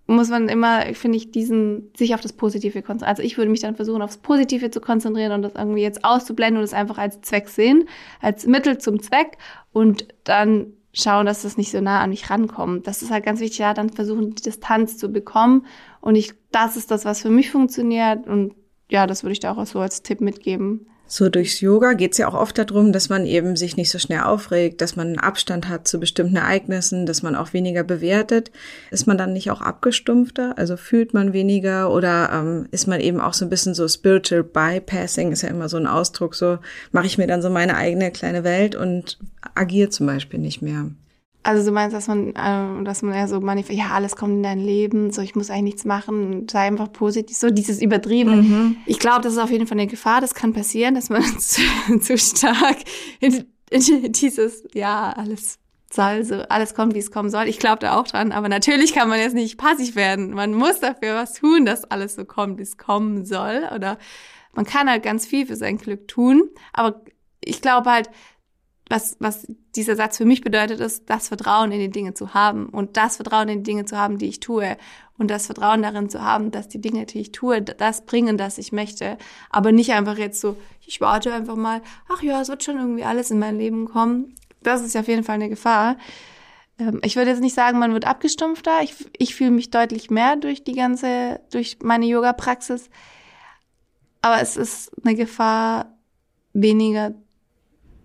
muss man immer, finde ich, diesen, sich auf das Positive konzentrieren. Also ich würde mich dann versuchen, aufs Positive zu konzentrieren und das irgendwie jetzt auszublenden und es einfach als Zweck sehen, als Mittel zum Zweck und dann schauen, dass das nicht so nah an mich rankommt. Das ist halt ganz wichtig, ja, dann versuchen, die Distanz zu bekommen. Und ich, das ist das, was für mich funktioniert. Und ja, das würde ich da auch so als Tipp mitgeben. So durchs Yoga geht es ja auch oft darum, dass man eben sich nicht so schnell aufregt, dass man Abstand hat zu bestimmten Ereignissen, dass man auch weniger bewertet. Ist man dann nicht auch abgestumpfter? Also fühlt man weniger oder ähm, ist man eben auch so ein bisschen so spiritual bypassing, ist ja immer so ein Ausdruck, so mache ich mir dann so meine eigene kleine Welt und agiere zum Beispiel nicht mehr. Also du meinst, dass man, äh, dass man eher so manifestiert, ja, alles kommt in dein Leben, so ich muss eigentlich nichts machen, sei einfach positiv, so dieses Übertrieben. Mhm. Ich glaube, das ist auf jeden Fall eine Gefahr, das kann passieren, dass man zu, zu stark in, in dieses, ja, alles soll, so alles kommt, wie es kommen soll. Ich glaube da auch dran, aber natürlich kann man jetzt nicht passiv werden. Man muss dafür was tun, dass alles so kommt, wie es kommen soll. Oder man kann halt ganz viel für sein Glück tun, aber ich glaube halt, was, was dieser Satz für mich bedeutet, ist, das Vertrauen in die Dinge zu haben und das Vertrauen in die Dinge zu haben, die ich tue und das Vertrauen darin zu haben, dass die Dinge, die ich tue, das bringen, das ich möchte, aber nicht einfach jetzt so, ich warte einfach mal, ach ja, es wird schon irgendwie alles in mein Leben kommen. Das ist auf jeden Fall eine Gefahr. Ähm, ich würde jetzt nicht sagen, man wird abgestumpfter. Ich, ich fühle mich deutlich mehr durch die ganze, durch meine Yoga-Praxis. Aber es ist eine Gefahr, weniger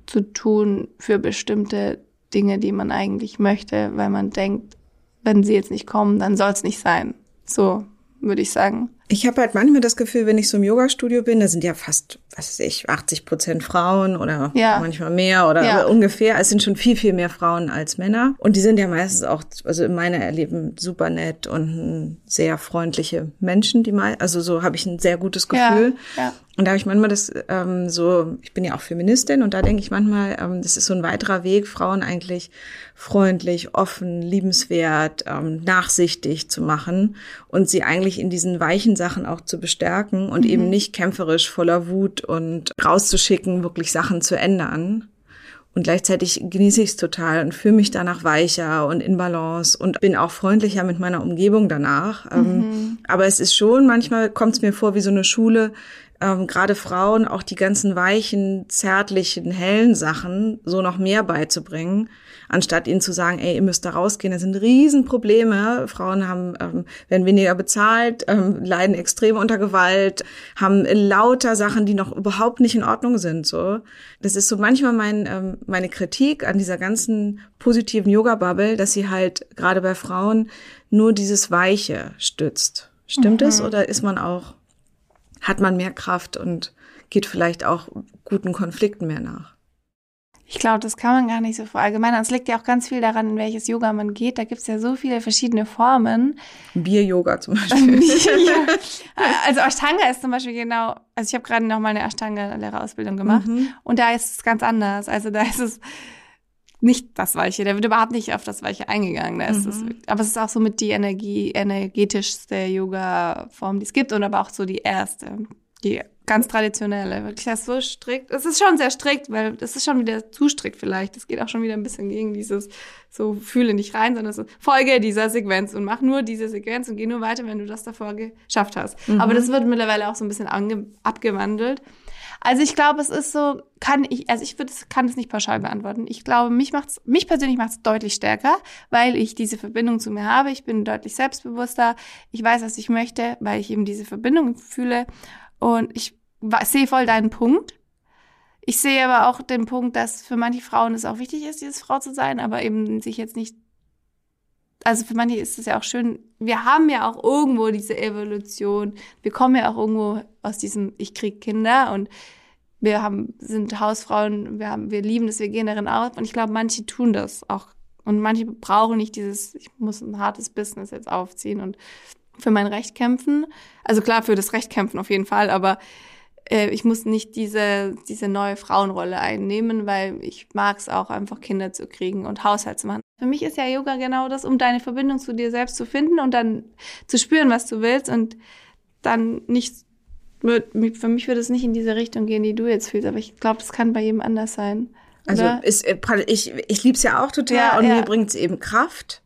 zu tun für bestimmte Dinge, die man eigentlich möchte, weil man denkt, wenn sie jetzt nicht kommen, dann soll es nicht sein. So würde ich sagen. Ich habe halt manchmal das Gefühl, wenn ich so im Yoga-Studio bin, da sind ja fast, was weiß ich, 80 Prozent Frauen oder ja. manchmal mehr oder ja. ungefähr. Es sind schon viel, viel mehr Frauen als Männer. Und die sind ja meistens auch, also in meiner Erleben, super nett und sehr freundliche Menschen, die mal, also so habe ich ein sehr gutes Gefühl. Ja. ja. Und da habe ich manchmal das ähm, so, ich bin ja auch Feministin und da denke ich manchmal, ähm, das ist so ein weiterer Weg, Frauen eigentlich freundlich, offen, liebenswert, ähm, nachsichtig zu machen und sie eigentlich in diesen weichen Sachen auch zu bestärken und mhm. eben nicht kämpferisch voller Wut und rauszuschicken, wirklich Sachen zu ändern. Und gleichzeitig genieße ich es total und fühle mich danach weicher und in Balance und bin auch freundlicher mit meiner Umgebung danach. Ähm, mhm. Aber es ist schon, manchmal kommt es mir vor wie so eine Schule, ähm, gerade Frauen auch die ganzen weichen, zärtlichen, hellen Sachen so noch mehr beizubringen. Anstatt ihnen zu sagen, ey, ihr müsst da rausgehen, das sind Riesenprobleme. Frauen haben, ähm, werden weniger bezahlt, ähm, leiden extrem unter Gewalt, haben lauter Sachen, die noch überhaupt nicht in Ordnung sind. So, das ist so manchmal mein, ähm, meine Kritik an dieser ganzen positiven Yoga-Bubble, dass sie halt gerade bei Frauen nur dieses Weiche stützt. Stimmt mhm. es oder ist man auch, hat man mehr Kraft und geht vielleicht auch guten Konflikten mehr nach? Ich glaube, das kann man gar nicht so verallgemeinern. Es liegt ja auch ganz viel daran, in welches Yoga man geht. Da gibt es ja so viele verschiedene Formen. Bier-Yoga zum Beispiel. also Ashtanga ist zum Beispiel genau, also ich habe gerade noch mal eine Ashtanga-Lehrerausbildung gemacht mhm. und da ist es ganz anders. Also da ist es nicht das Weiche. Der wird überhaupt nicht auf das Weiche eingegangen. Da ist mhm. es, aber es ist auch so mit die Energie, energetischste Yoga-Form, die es gibt und aber auch so die erste, die ganz traditionelle. Wirklich das so strikt. Es ist schon sehr strikt, weil es ist schon wieder zu strikt vielleicht. Es geht auch schon wieder ein bisschen gegen dieses so fühle nicht rein, sondern so folge dieser Sequenz und mach nur diese Sequenz und geh nur weiter, wenn du das davor geschafft hast. Mhm. Aber das wird mittlerweile auch so ein bisschen abgewandelt. Also ich glaube, es ist so, kann ich, also ich würde, kann es nicht pauschal beantworten. Ich glaube, mich macht's, mich persönlich macht es deutlich stärker, weil ich diese Verbindung zu mir habe. Ich bin deutlich selbstbewusster. Ich weiß, was ich möchte, weil ich eben diese Verbindung fühle. Und ich sehe voll deinen Punkt. Ich sehe aber auch den Punkt, dass für manche Frauen es auch wichtig ist, dieses Frau zu sein, aber eben sich jetzt nicht also für manche ist es ja auch schön, wir haben ja auch irgendwo diese Evolution. Wir kommen ja auch irgendwo aus diesem, ich krieg Kinder und wir haben, sind Hausfrauen, wir haben, wir lieben das, wir gehen darin auf. Und ich glaube, manche tun das auch. Und manche brauchen nicht dieses, ich muss ein hartes Business jetzt aufziehen und für mein Recht kämpfen. Also klar, für das Recht kämpfen auf jeden Fall, aber äh, ich muss nicht diese, diese neue Frauenrolle einnehmen, weil ich mag es auch einfach Kinder zu kriegen und Haushalt zu machen. Für mich ist ja Yoga genau das, um deine Verbindung zu dir selbst zu finden und dann zu spüren, was du willst und dann nicht, für mich würde es nicht in diese Richtung gehen, die du jetzt fühlst, aber ich glaube, das kann bei jedem anders sein. Also ist, äh, ich, ich liebe es ja auch total ja, und ja. mir bringt es eben Kraft.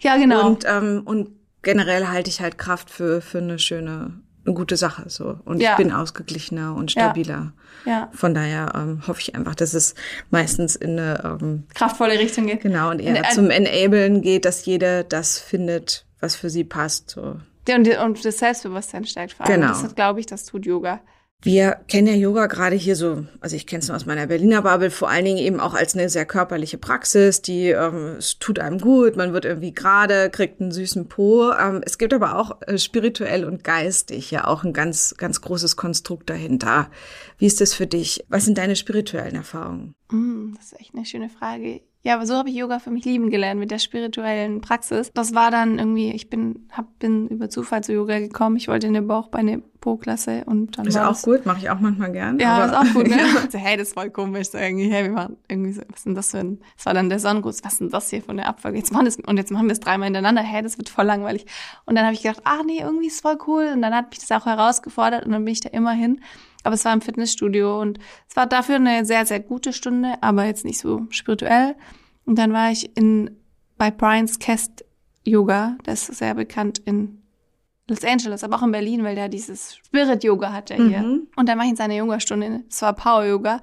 Ja, genau. Und, ähm, und generell halte ich halt Kraft für, für eine schöne eine gute Sache so und ja. ich bin ausgeglichener und stabiler. Ja. ja. Von daher ähm, hoffe ich einfach, dass es meistens in eine ähm, kraftvolle Richtung geht. Genau und eher in, zum Enablen geht, dass jeder das findet, was für sie passt. So. Ja, und, und das Selbstbewusstsein stärkt vor allem. Genau. Das glaube ich, das tut Yoga. Wir kennen ja Yoga gerade hier so, also ich kenne es nur aus meiner Berliner Bubble, vor allen Dingen eben auch als eine sehr körperliche Praxis, die ähm, es tut einem gut, man wird irgendwie gerade, kriegt einen süßen Po. Ähm, es gibt aber auch äh, spirituell und geistig ja auch ein ganz, ganz großes Konstrukt dahinter. Wie ist das für dich? Was sind deine spirituellen Erfahrungen? Mm, das ist echt eine schöne Frage. Ja, aber so habe ich Yoga für mich lieben gelernt mit der spirituellen Praxis. Das war dann irgendwie, ich bin, hab, bin über Zufall zu Yoga gekommen. Ich wollte eine Bauchbeine Po-Klasse und dann ist auch gut, mache ich auch manchmal gern. Ja, ist auch gut. Ne? so, hey, das ist voll komisch. So irgendwie, hey, wir machen irgendwie so, was ist denn das für ein, das war dann der Sonnengruß, was ist denn das hier von der Abfolge? Jetzt machen das, und jetzt machen wir es dreimal hintereinander. Hey, das wird voll langweilig. Und dann habe ich gedacht, ach nee, irgendwie ist voll cool. Und dann hat mich das auch herausgefordert und dann bin ich da immer hin. Aber es war im Fitnessstudio und es war dafür eine sehr, sehr gute Stunde, aber jetzt nicht so spirituell. Und dann war ich in, bei Brian's Kest Yoga, das ist sehr bekannt in Los Angeles, aber auch in Berlin, weil der dieses Spirit Yoga hat er hier. Mhm. Und dann war ich in seiner Yoga-Stunde, es war Power Yoga.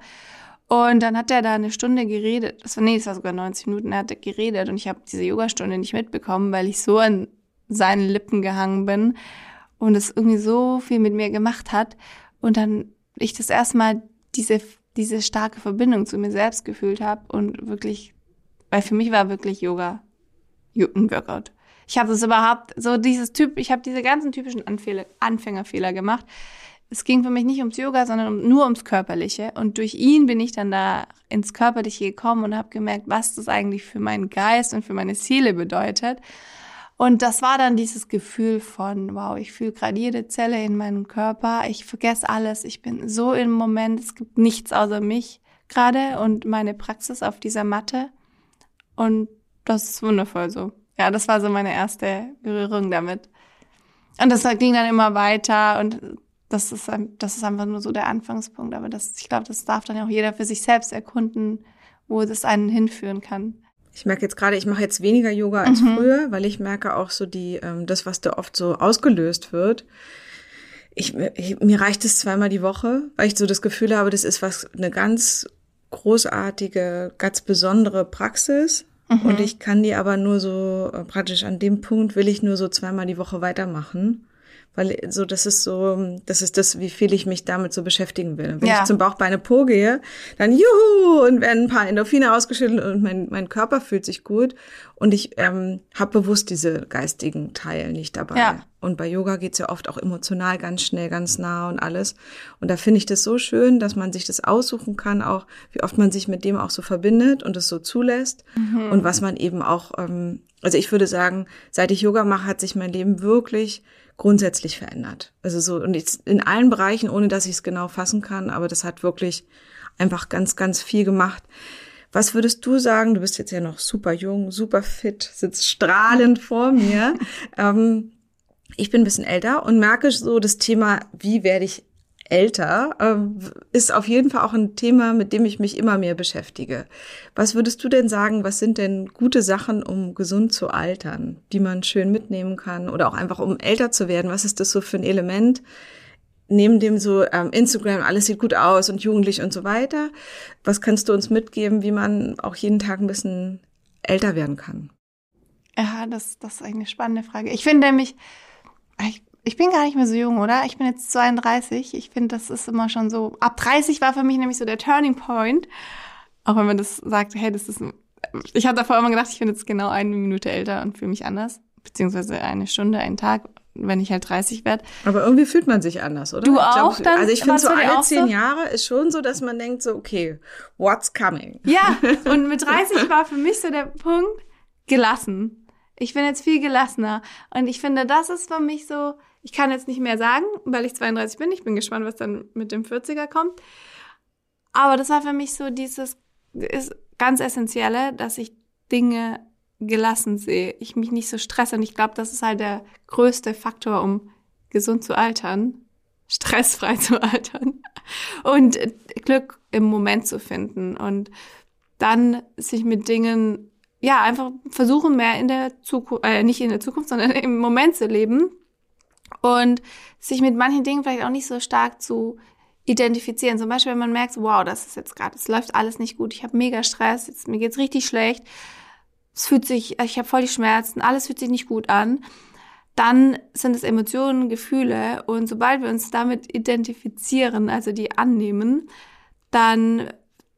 Und dann hat er da eine Stunde geredet. Das war, nee, es war sogar 90 Minuten. Er hat geredet und ich habe diese Yogastunde nicht mitbekommen, weil ich so an seinen Lippen gehangen bin und es irgendwie so viel mit mir gemacht hat. Und dann ich das erstmal diese, diese starke Verbindung zu mir selbst gefühlt habe und wirklich weil für mich war wirklich Yoga ein Workout. Ich habe das überhaupt, so dieses Typ, ich habe diese ganzen typischen Anfälle, Anfängerfehler gemacht. Es ging für mich nicht ums Yoga, sondern um, nur ums Körperliche. Und durch ihn bin ich dann da ins Körperliche gekommen und habe gemerkt, was das eigentlich für meinen Geist und für meine Seele bedeutet. Und das war dann dieses Gefühl von, wow, ich fühle gerade jede Zelle in meinem Körper, ich vergesse alles, ich bin so im Moment, es gibt nichts außer mich gerade und meine Praxis auf dieser Matte. Und das ist wundervoll so. Ja, das war so meine erste Berührung damit. Und das ging dann immer weiter und das ist, das ist einfach nur so der Anfangspunkt. Aber das, ich glaube, das darf dann auch jeder für sich selbst erkunden, wo das einen hinführen kann. Ich merke jetzt gerade, ich mache jetzt weniger Yoga als mhm. früher, weil ich merke auch so die, ähm, das, was da oft so ausgelöst wird. Ich, ich, mir reicht es zweimal die Woche, weil ich so das Gefühl habe, das ist was, eine ganz großartige, ganz besondere Praxis. Mhm. Und ich kann die aber nur so, äh, praktisch an dem Punkt will ich nur so zweimal die Woche weitermachen weil so das ist so, das ist das, wie viel ich mich damit so beschäftigen will. Wenn ja. ich zum Bauchbeine Po gehe, dann juhu und werden ein paar Endorphine ausgeschüttelt und mein, mein Körper fühlt sich gut und ich ähm, habe bewusst diese geistigen Teile nicht dabei. Ja. Und bei Yoga geht's ja oft auch emotional ganz schnell, ganz nah und alles. Und da finde ich das so schön, dass man sich das aussuchen kann, auch wie oft man sich mit dem auch so verbindet und es so zulässt mhm. und was man eben auch, ähm, also ich würde sagen, seit ich Yoga mache, hat sich mein Leben wirklich grundsätzlich verändert. Also so, und jetzt in allen Bereichen, ohne dass ich es genau fassen kann, aber das hat wirklich einfach ganz, ganz viel gemacht. Was würdest du sagen? Du bist jetzt ja noch super jung, super fit, sitzt strahlend vor mir. ähm, ich bin ein bisschen älter und merke so das Thema, wie werde ich älter, äh, ist auf jeden Fall auch ein Thema, mit dem ich mich immer mehr beschäftige. Was würdest du denn sagen, was sind denn gute Sachen, um gesund zu altern, die man schön mitnehmen kann oder auch einfach um älter zu werden? Was ist das so für ein Element? Neben dem so ähm, Instagram, alles sieht gut aus und jugendlich und so weiter. Was kannst du uns mitgeben, wie man auch jeden Tag ein bisschen älter werden kann? Ja, das, das ist eine spannende Frage. Ich finde nämlich, ich ich bin gar nicht mehr so jung, oder? Ich bin jetzt 32. Ich finde, das ist immer schon so. Ab 30 war für mich nämlich so der Turning Point. Auch wenn man das sagt, hey, das ist. Ich habe davor immer gedacht, ich bin jetzt genau eine Minute älter und fühle mich anders. Beziehungsweise eine Stunde, einen Tag, wenn ich halt 30 werde. Aber irgendwie fühlt man sich anders, oder? Du auch glaub? Also ich finde so alle zehn so? Jahre ist schon so, dass man denkt so, okay, what's coming? Ja, und mit 30 war für mich so der Punkt, gelassen. Ich bin jetzt viel gelassener. Und ich finde, das ist für mich so, ich kann jetzt nicht mehr sagen, weil ich 32 bin. Ich bin gespannt, was dann mit dem 40er kommt. Aber das war für mich so dieses ist ganz essentielle, dass ich Dinge gelassen sehe, ich mich nicht so stresse. Und ich glaube, das ist halt der größte Faktor, um gesund zu altern, stressfrei zu altern und Glück im Moment zu finden und dann sich mit Dingen, ja, einfach versuchen, mehr in der Zukunft, äh, nicht in der Zukunft, sondern im Moment zu leben und sich mit manchen Dingen vielleicht auch nicht so stark zu identifizieren. Zum Beispiel, wenn man merkt, wow, das ist jetzt gerade, es läuft alles nicht gut, ich habe mega Stress, jetzt, mir geht's richtig schlecht, es fühlt sich, ich habe voll die Schmerzen, alles fühlt sich nicht gut an, dann sind es Emotionen, Gefühle und sobald wir uns damit identifizieren, also die annehmen, dann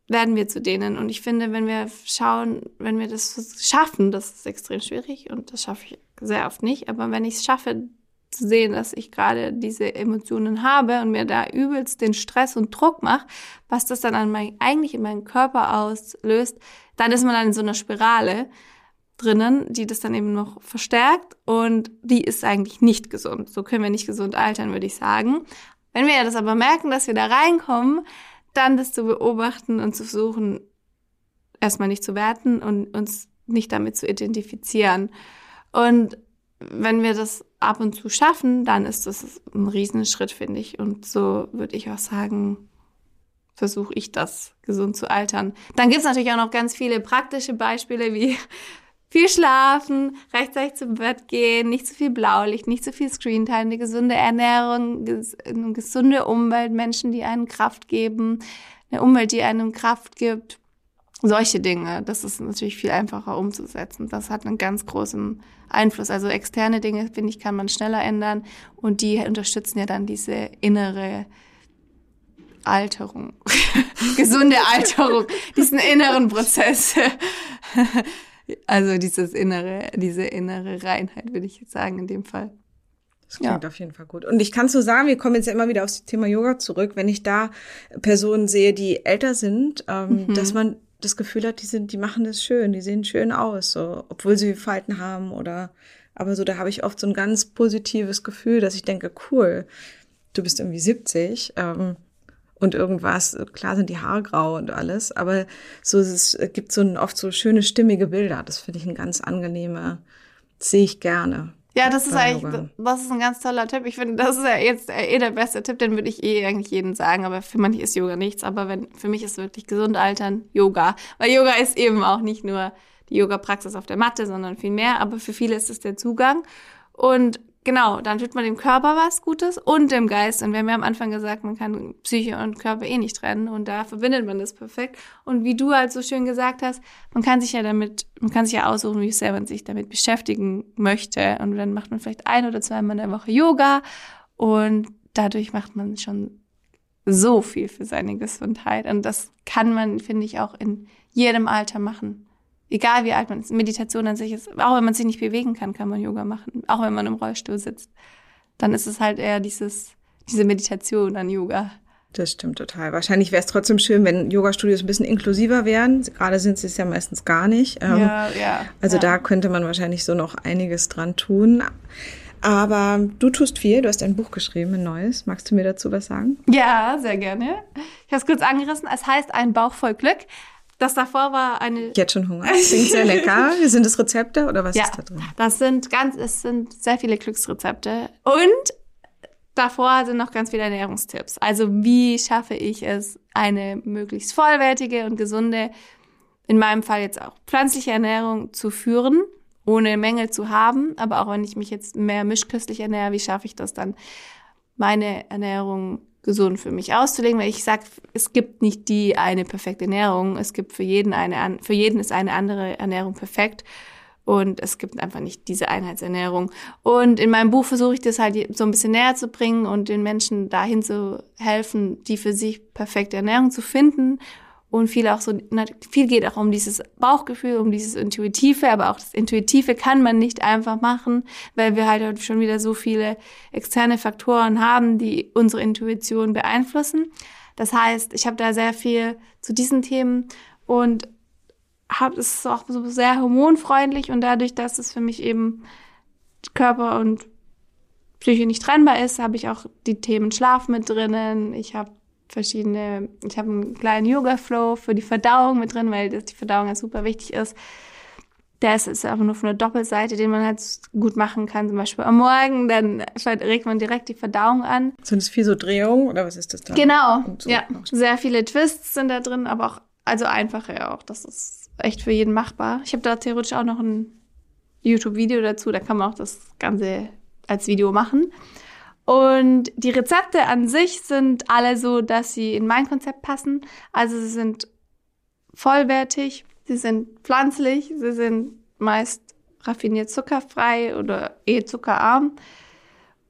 werden wir zu denen. Und ich finde, wenn wir schauen, wenn wir das schaffen, das ist extrem schwierig und das schaffe ich sehr oft nicht, aber wenn ich es schaffe, zu sehen, dass ich gerade diese Emotionen habe und mir da übelst den Stress und Druck mache, was das dann an mein, eigentlich in meinem Körper auslöst, dann ist man dann in so einer Spirale drinnen, die das dann eben noch verstärkt und die ist eigentlich nicht gesund. So können wir nicht gesund altern, würde ich sagen. Wenn wir das aber merken, dass wir da reinkommen, dann das zu beobachten und zu versuchen, erstmal nicht zu werten und uns nicht damit zu identifizieren. Und wenn wir das ab und zu schaffen, dann ist das ein Riesenschritt, finde ich. Und so würde ich auch sagen, versuche ich das, gesund zu altern. Dann gibt es natürlich auch noch ganz viele praktische Beispiele wie viel schlafen, rechtzeitig zum Bett gehen, nicht zu viel Blaulicht, nicht zu viel Screentime, eine gesunde Ernährung, eine gesunde Umwelt, Menschen, die einen Kraft geben, eine Umwelt, die einem Kraft gibt. Solche Dinge, das ist natürlich viel einfacher umzusetzen. Das hat einen ganz großen Einfluss. Also externe Dinge, finde ich, kann man schneller ändern und die unterstützen ja dann diese innere Alterung, gesunde Alterung, diesen inneren Prozess. also dieses innere, diese innere Reinheit, würde ich jetzt sagen, in dem Fall. Das klingt ja. auf jeden Fall gut. Und ich kann so sagen, wir kommen jetzt ja immer wieder aufs Thema Yoga zurück, wenn ich da Personen sehe, die älter sind, ähm, mhm. dass man das Gefühl hat, die sind, die machen das schön, die sehen schön aus, so, obwohl sie Falten haben oder, aber so, da habe ich oft so ein ganz positives Gefühl, dass ich denke, cool, du bist irgendwie 70, ähm, und irgendwas, klar sind die Haare grau und alles, aber so es gibt so ein, oft so schöne stimmige Bilder. Das finde ich ein ganz angenehme, sehe ich gerne. Ja, das ist eigentlich, das ist ein ganz toller Tipp. Ich finde, das ist ja jetzt eh der beste Tipp, den würde ich eh eigentlich jedem sagen, aber für manche ist Yoga nichts, aber wenn, für mich ist wirklich gesund altern Yoga. Weil Yoga ist eben auch nicht nur die Yoga-Praxis auf der Matte, sondern viel mehr, aber für viele ist es der Zugang. Und genau, dann tut man dem Körper was Gutes und dem Geist. Und wir haben ja am Anfang gesagt, man kann Psyche und Körper eh nicht trennen und da verbindet man das perfekt. Und wie du halt so schön gesagt hast, man kann sich ja damit, man kann sich ja aussuchen, wie sehr man sich damit beschäftigen möchte. Und dann macht man vielleicht ein oder zweimal in der Woche Yoga und dadurch macht man schon so viel für seine Gesundheit. Und das kann man, finde ich, auch in jedem Alter machen. Egal wie alt man ist. Meditation an sich ist, auch wenn man sich nicht bewegen kann, kann man Yoga machen. Auch wenn man im Rollstuhl sitzt. Dann ist es halt eher dieses, diese Meditation an Yoga. Das stimmt total. Wahrscheinlich wäre es trotzdem schön, wenn Yoga-Studios ein bisschen inklusiver wären. Gerade sind sie es ja meistens gar nicht. Ähm, ja, ja. Also ja. da könnte man wahrscheinlich so noch einiges dran tun. Aber du tust viel, du hast ein Buch geschrieben, ein neues. Magst du mir dazu was sagen? Ja, sehr gerne. Ich habe es kurz angerissen. Es heißt Ein Bauch voll Glück. Das davor war eine. Jetzt schon Hunger. Klingt sehr lecker. Sind das Rezepte oder was ja, ist da drin? Das sind ganz, es sind sehr viele Glücksrezepte. Und davor sind noch ganz viele Ernährungstipps. Also wie schaffe ich es, eine möglichst vollwertige und gesunde, in meinem Fall jetzt auch pflanzliche Ernährung zu führen, ohne Mängel zu haben. Aber auch wenn ich mich jetzt mehr mischköstlich ernähre, wie schaffe ich das dann, meine Ernährung gesund für mich auszulegen, weil ich sage, es gibt nicht die eine perfekte Ernährung. Es gibt für jeden eine, für jeden ist eine andere Ernährung perfekt. Und es gibt einfach nicht diese Einheitsernährung. Und in meinem Buch versuche ich das halt so ein bisschen näher zu bringen und den Menschen dahin zu helfen, die für sich perfekte Ernährung zu finden und viel auch so, viel geht auch um dieses Bauchgefühl, um dieses Intuitive, aber auch das Intuitive kann man nicht einfach machen, weil wir halt schon wieder so viele externe Faktoren haben, die unsere Intuition beeinflussen. Das heißt, ich habe da sehr viel zu diesen Themen und habe es auch so sehr hormonfreundlich und dadurch, dass es für mich eben Körper und Psyche nicht trennbar ist, habe ich auch die Themen Schlaf mit drinnen. Ich habe verschiedene, ich habe einen kleinen Yoga-Flow für die Verdauung mit drin, weil das, die Verdauung ja super wichtig ist. Der ist, aber nur von der Doppelseite, den man halt gut machen kann. Zum Beispiel am Morgen, dann regt man direkt die Verdauung an. Sind es viel so Drehungen oder was ist das da? Genau, so ja. Sehr viele Twists sind da drin, aber auch, also einfache auch. Das ist echt für jeden machbar. Ich habe da theoretisch auch noch ein YouTube-Video dazu, da kann man auch das Ganze als Video machen. Und die Rezepte an sich sind alle so, dass sie in mein Konzept passen. Also sie sind vollwertig, sie sind pflanzlich, sie sind meist raffiniert zuckerfrei oder eh zuckerarm.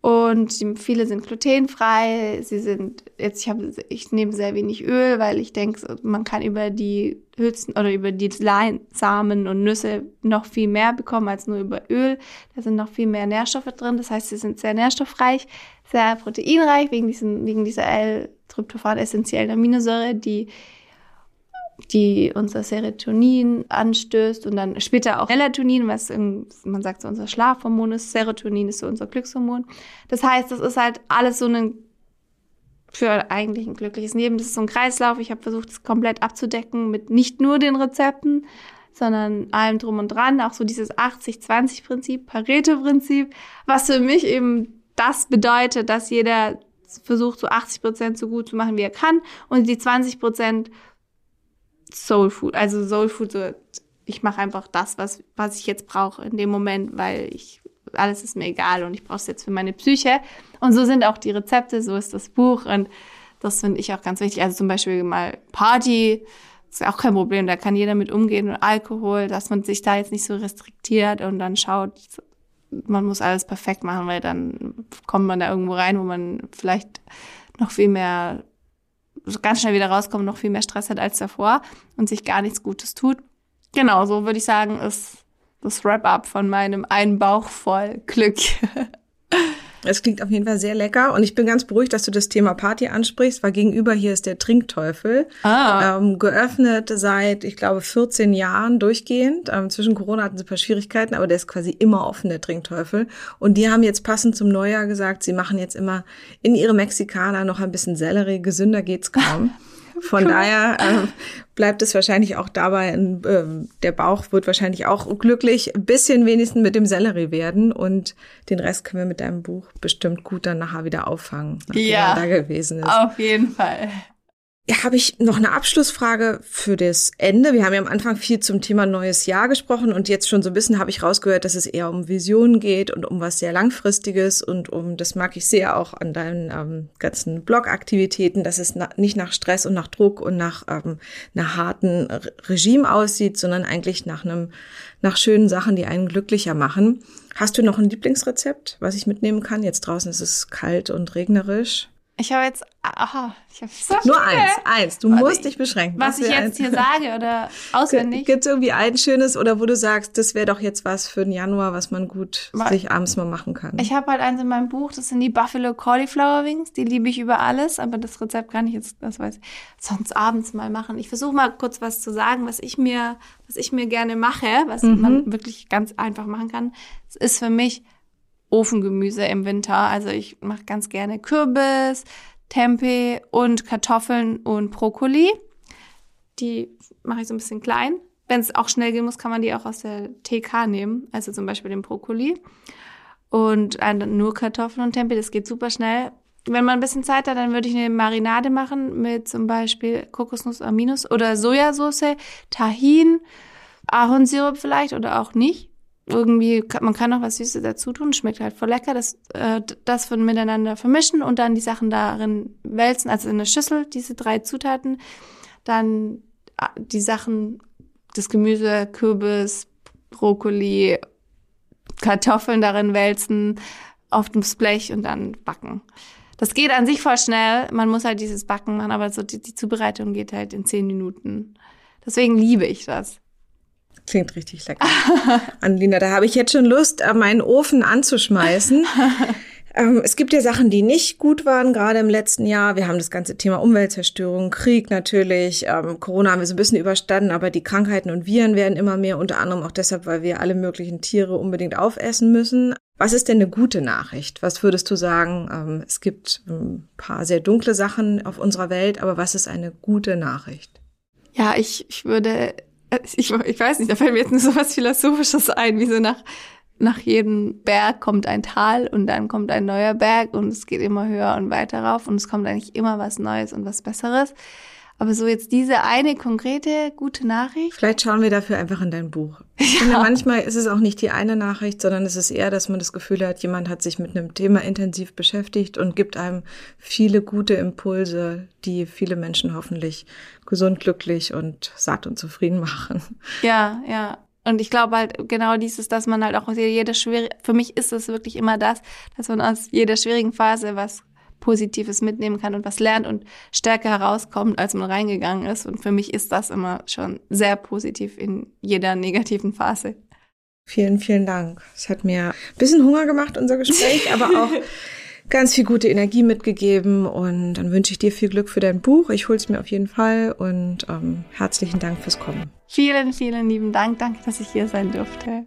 Und viele sind glutenfrei. Sie sind jetzt ich habe ich nehme sehr wenig Öl, weil ich denke, man kann über die Hülsen oder über die Samen und Nüsse noch viel mehr bekommen als nur über Öl. Da sind noch viel mehr Nährstoffe drin. Das heißt, sie sind sehr nährstoffreich, sehr proteinreich wegen diesen wegen dieser L-Tryptophan essentiellen Aminosäure, die die unser Serotonin anstößt und dann später auch Melatonin, was man sagt so unser Schlafhormon ist, Serotonin ist so unser Glückshormon. Das heißt, das ist halt alles so ein für eigentlich ein glückliches Leben. Das ist so ein Kreislauf. Ich habe versucht, es komplett abzudecken mit nicht nur den Rezepten, sondern allem drum und dran. Auch so dieses 80-20-Prinzip, Pareto-Prinzip, was für mich eben das bedeutet, dass jeder versucht, so 80 Prozent so gut zu machen, wie er kann und die 20 Prozent Soul Food. Also Soul Food, so, ich mache einfach das, was, was ich jetzt brauche in dem Moment, weil ich, alles ist mir egal und ich brauche es jetzt für meine Psyche. Und so sind auch die Rezepte, so ist das Buch und das finde ich auch ganz wichtig. Also zum Beispiel mal Party, ist auch kein Problem, da kann jeder mit umgehen und Alkohol, dass man sich da jetzt nicht so restriktiert und dann schaut, man muss alles perfekt machen, weil dann kommt man da irgendwo rein, wo man vielleicht noch viel mehr ganz schnell wieder rauskommt, noch viel mehr Stress hat als davor und sich gar nichts Gutes tut. Genau, so würde ich sagen, ist das Wrap-up von meinem einen Bauch voll Glück. Es klingt auf jeden Fall sehr lecker und ich bin ganz beruhigt, dass du das Thema Party ansprichst, weil gegenüber hier ist der Trinkteufel. Ah. Ähm, geöffnet seit, ich glaube, 14 Jahren durchgehend. Ähm, zwischen Corona hatten sie ein paar Schwierigkeiten, aber der ist quasi immer offen, der Trinkteufel. Und die haben jetzt passend zum Neujahr gesagt, sie machen jetzt immer in ihre Mexikaner noch ein bisschen Sellerie. Gesünder geht's kaum. Von cool. daher äh, bleibt es wahrscheinlich auch dabei, äh, der Bauch wird wahrscheinlich auch glücklich, ein bisschen wenigstens mit dem Sellerie werden und den Rest können wir mit deinem Buch bestimmt gut dann nachher wieder auffangen, nachdem ja, er da gewesen ist. Auf jeden Fall. Habe ich noch eine Abschlussfrage für das Ende. Wir haben ja am Anfang viel zum Thema neues Jahr gesprochen und jetzt schon so ein bisschen habe ich rausgehört, dass es eher um Visionen geht und um was sehr langfristiges und um, das mag ich sehr auch an deinen ähm, ganzen Blogaktivitäten, dass es na, nicht nach Stress und nach Druck und nach ähm, einer harten Regime aussieht, sondern eigentlich nach einem, nach schönen Sachen, die einen glücklicher machen. Hast du noch ein Lieblingsrezept, was ich mitnehmen kann? Jetzt draußen ist es kalt und regnerisch. Ich habe jetzt, aha, ich habe so Nur eins, eins. Du musst dich beschränken. Was ich jetzt hier sage oder auswendig. Gibt es irgendwie ein schönes oder wo du sagst, das wäre doch jetzt was für den Januar, was man gut Weil sich abends mal machen kann? Ich habe halt eins in meinem Buch, das sind die Buffalo Cauliflower Wings. Die liebe ich über alles, aber das Rezept kann ich jetzt, das weiß ich, sonst abends mal machen. Ich versuche mal kurz was zu sagen, was ich mir, was ich mir gerne mache, was mhm. man wirklich ganz einfach machen kann. Es ist für mich Ofengemüse im Winter. Also ich mache ganz gerne Kürbis, Tempeh und Kartoffeln und Brokkoli. Die mache ich so ein bisschen klein. Wenn es auch schnell gehen muss, kann man die auch aus der TK nehmen, also zum Beispiel den Brokkoli. Und nur Kartoffeln und Tempeh, das geht super schnell. Wenn man ein bisschen Zeit hat, dann würde ich eine Marinade machen mit zum Beispiel Kokosnuss Aminus oder Sojasauce, Tahin, Ahornsirup vielleicht oder auch nicht irgendwie, man kann noch was Süßes dazu tun, schmeckt halt voll lecker, das, äh, das von miteinander vermischen und dann die Sachen darin wälzen, also in eine Schüssel, diese drei Zutaten, dann äh, die Sachen, das Gemüse, Kürbis, Brokkoli, Kartoffeln darin wälzen, auf dem Blech und dann backen. Das geht an sich voll schnell, man muss halt dieses Backen machen, aber so die, die Zubereitung geht halt in zehn Minuten. Deswegen liebe ich das. Klingt richtig lecker. Annelina, da habe ich jetzt schon Lust, äh, meinen Ofen anzuschmeißen. Ähm, es gibt ja Sachen, die nicht gut waren, gerade im letzten Jahr. Wir haben das ganze Thema Umweltzerstörung, Krieg natürlich. Ähm, Corona haben wir so ein bisschen überstanden, aber die Krankheiten und Viren werden immer mehr, unter anderem auch deshalb, weil wir alle möglichen Tiere unbedingt aufessen müssen. Was ist denn eine gute Nachricht? Was würdest du sagen? Ähm, es gibt ein paar sehr dunkle Sachen auf unserer Welt, aber was ist eine gute Nachricht? Ja, ich, ich würde ich, ich weiß nicht, da fällt mir jetzt nur so was Philosophisches ein, wie so nach, nach jedem Berg kommt ein Tal und dann kommt ein neuer Berg und es geht immer höher und weiter rauf und es kommt eigentlich immer was Neues und was Besseres. Aber so jetzt diese eine konkrete gute Nachricht. Vielleicht schauen wir dafür einfach in dein Buch. Ich ja. finde, manchmal ist es auch nicht die eine Nachricht, sondern es ist eher, dass man das Gefühl hat, jemand hat sich mit einem Thema intensiv beschäftigt und gibt einem viele gute Impulse, die viele Menschen hoffentlich gesund, glücklich und satt und zufrieden machen. Ja, ja. Und ich glaube halt genau dieses, dass man halt auch aus jeder schwere, für mich ist es wirklich immer das, dass man aus jeder schwierigen Phase was Positives mitnehmen kann und was lernt und stärker herauskommt, als man reingegangen ist. Und für mich ist das immer schon sehr positiv in jeder negativen Phase. Vielen, vielen Dank. Es hat mir ein bisschen Hunger gemacht, unser Gespräch, aber auch ganz viel gute Energie mitgegeben. Und dann wünsche ich dir viel Glück für dein Buch. Ich hole es mir auf jeden Fall und ähm, herzlichen Dank fürs Kommen. Vielen, vielen lieben Dank. Danke, dass ich hier sein durfte.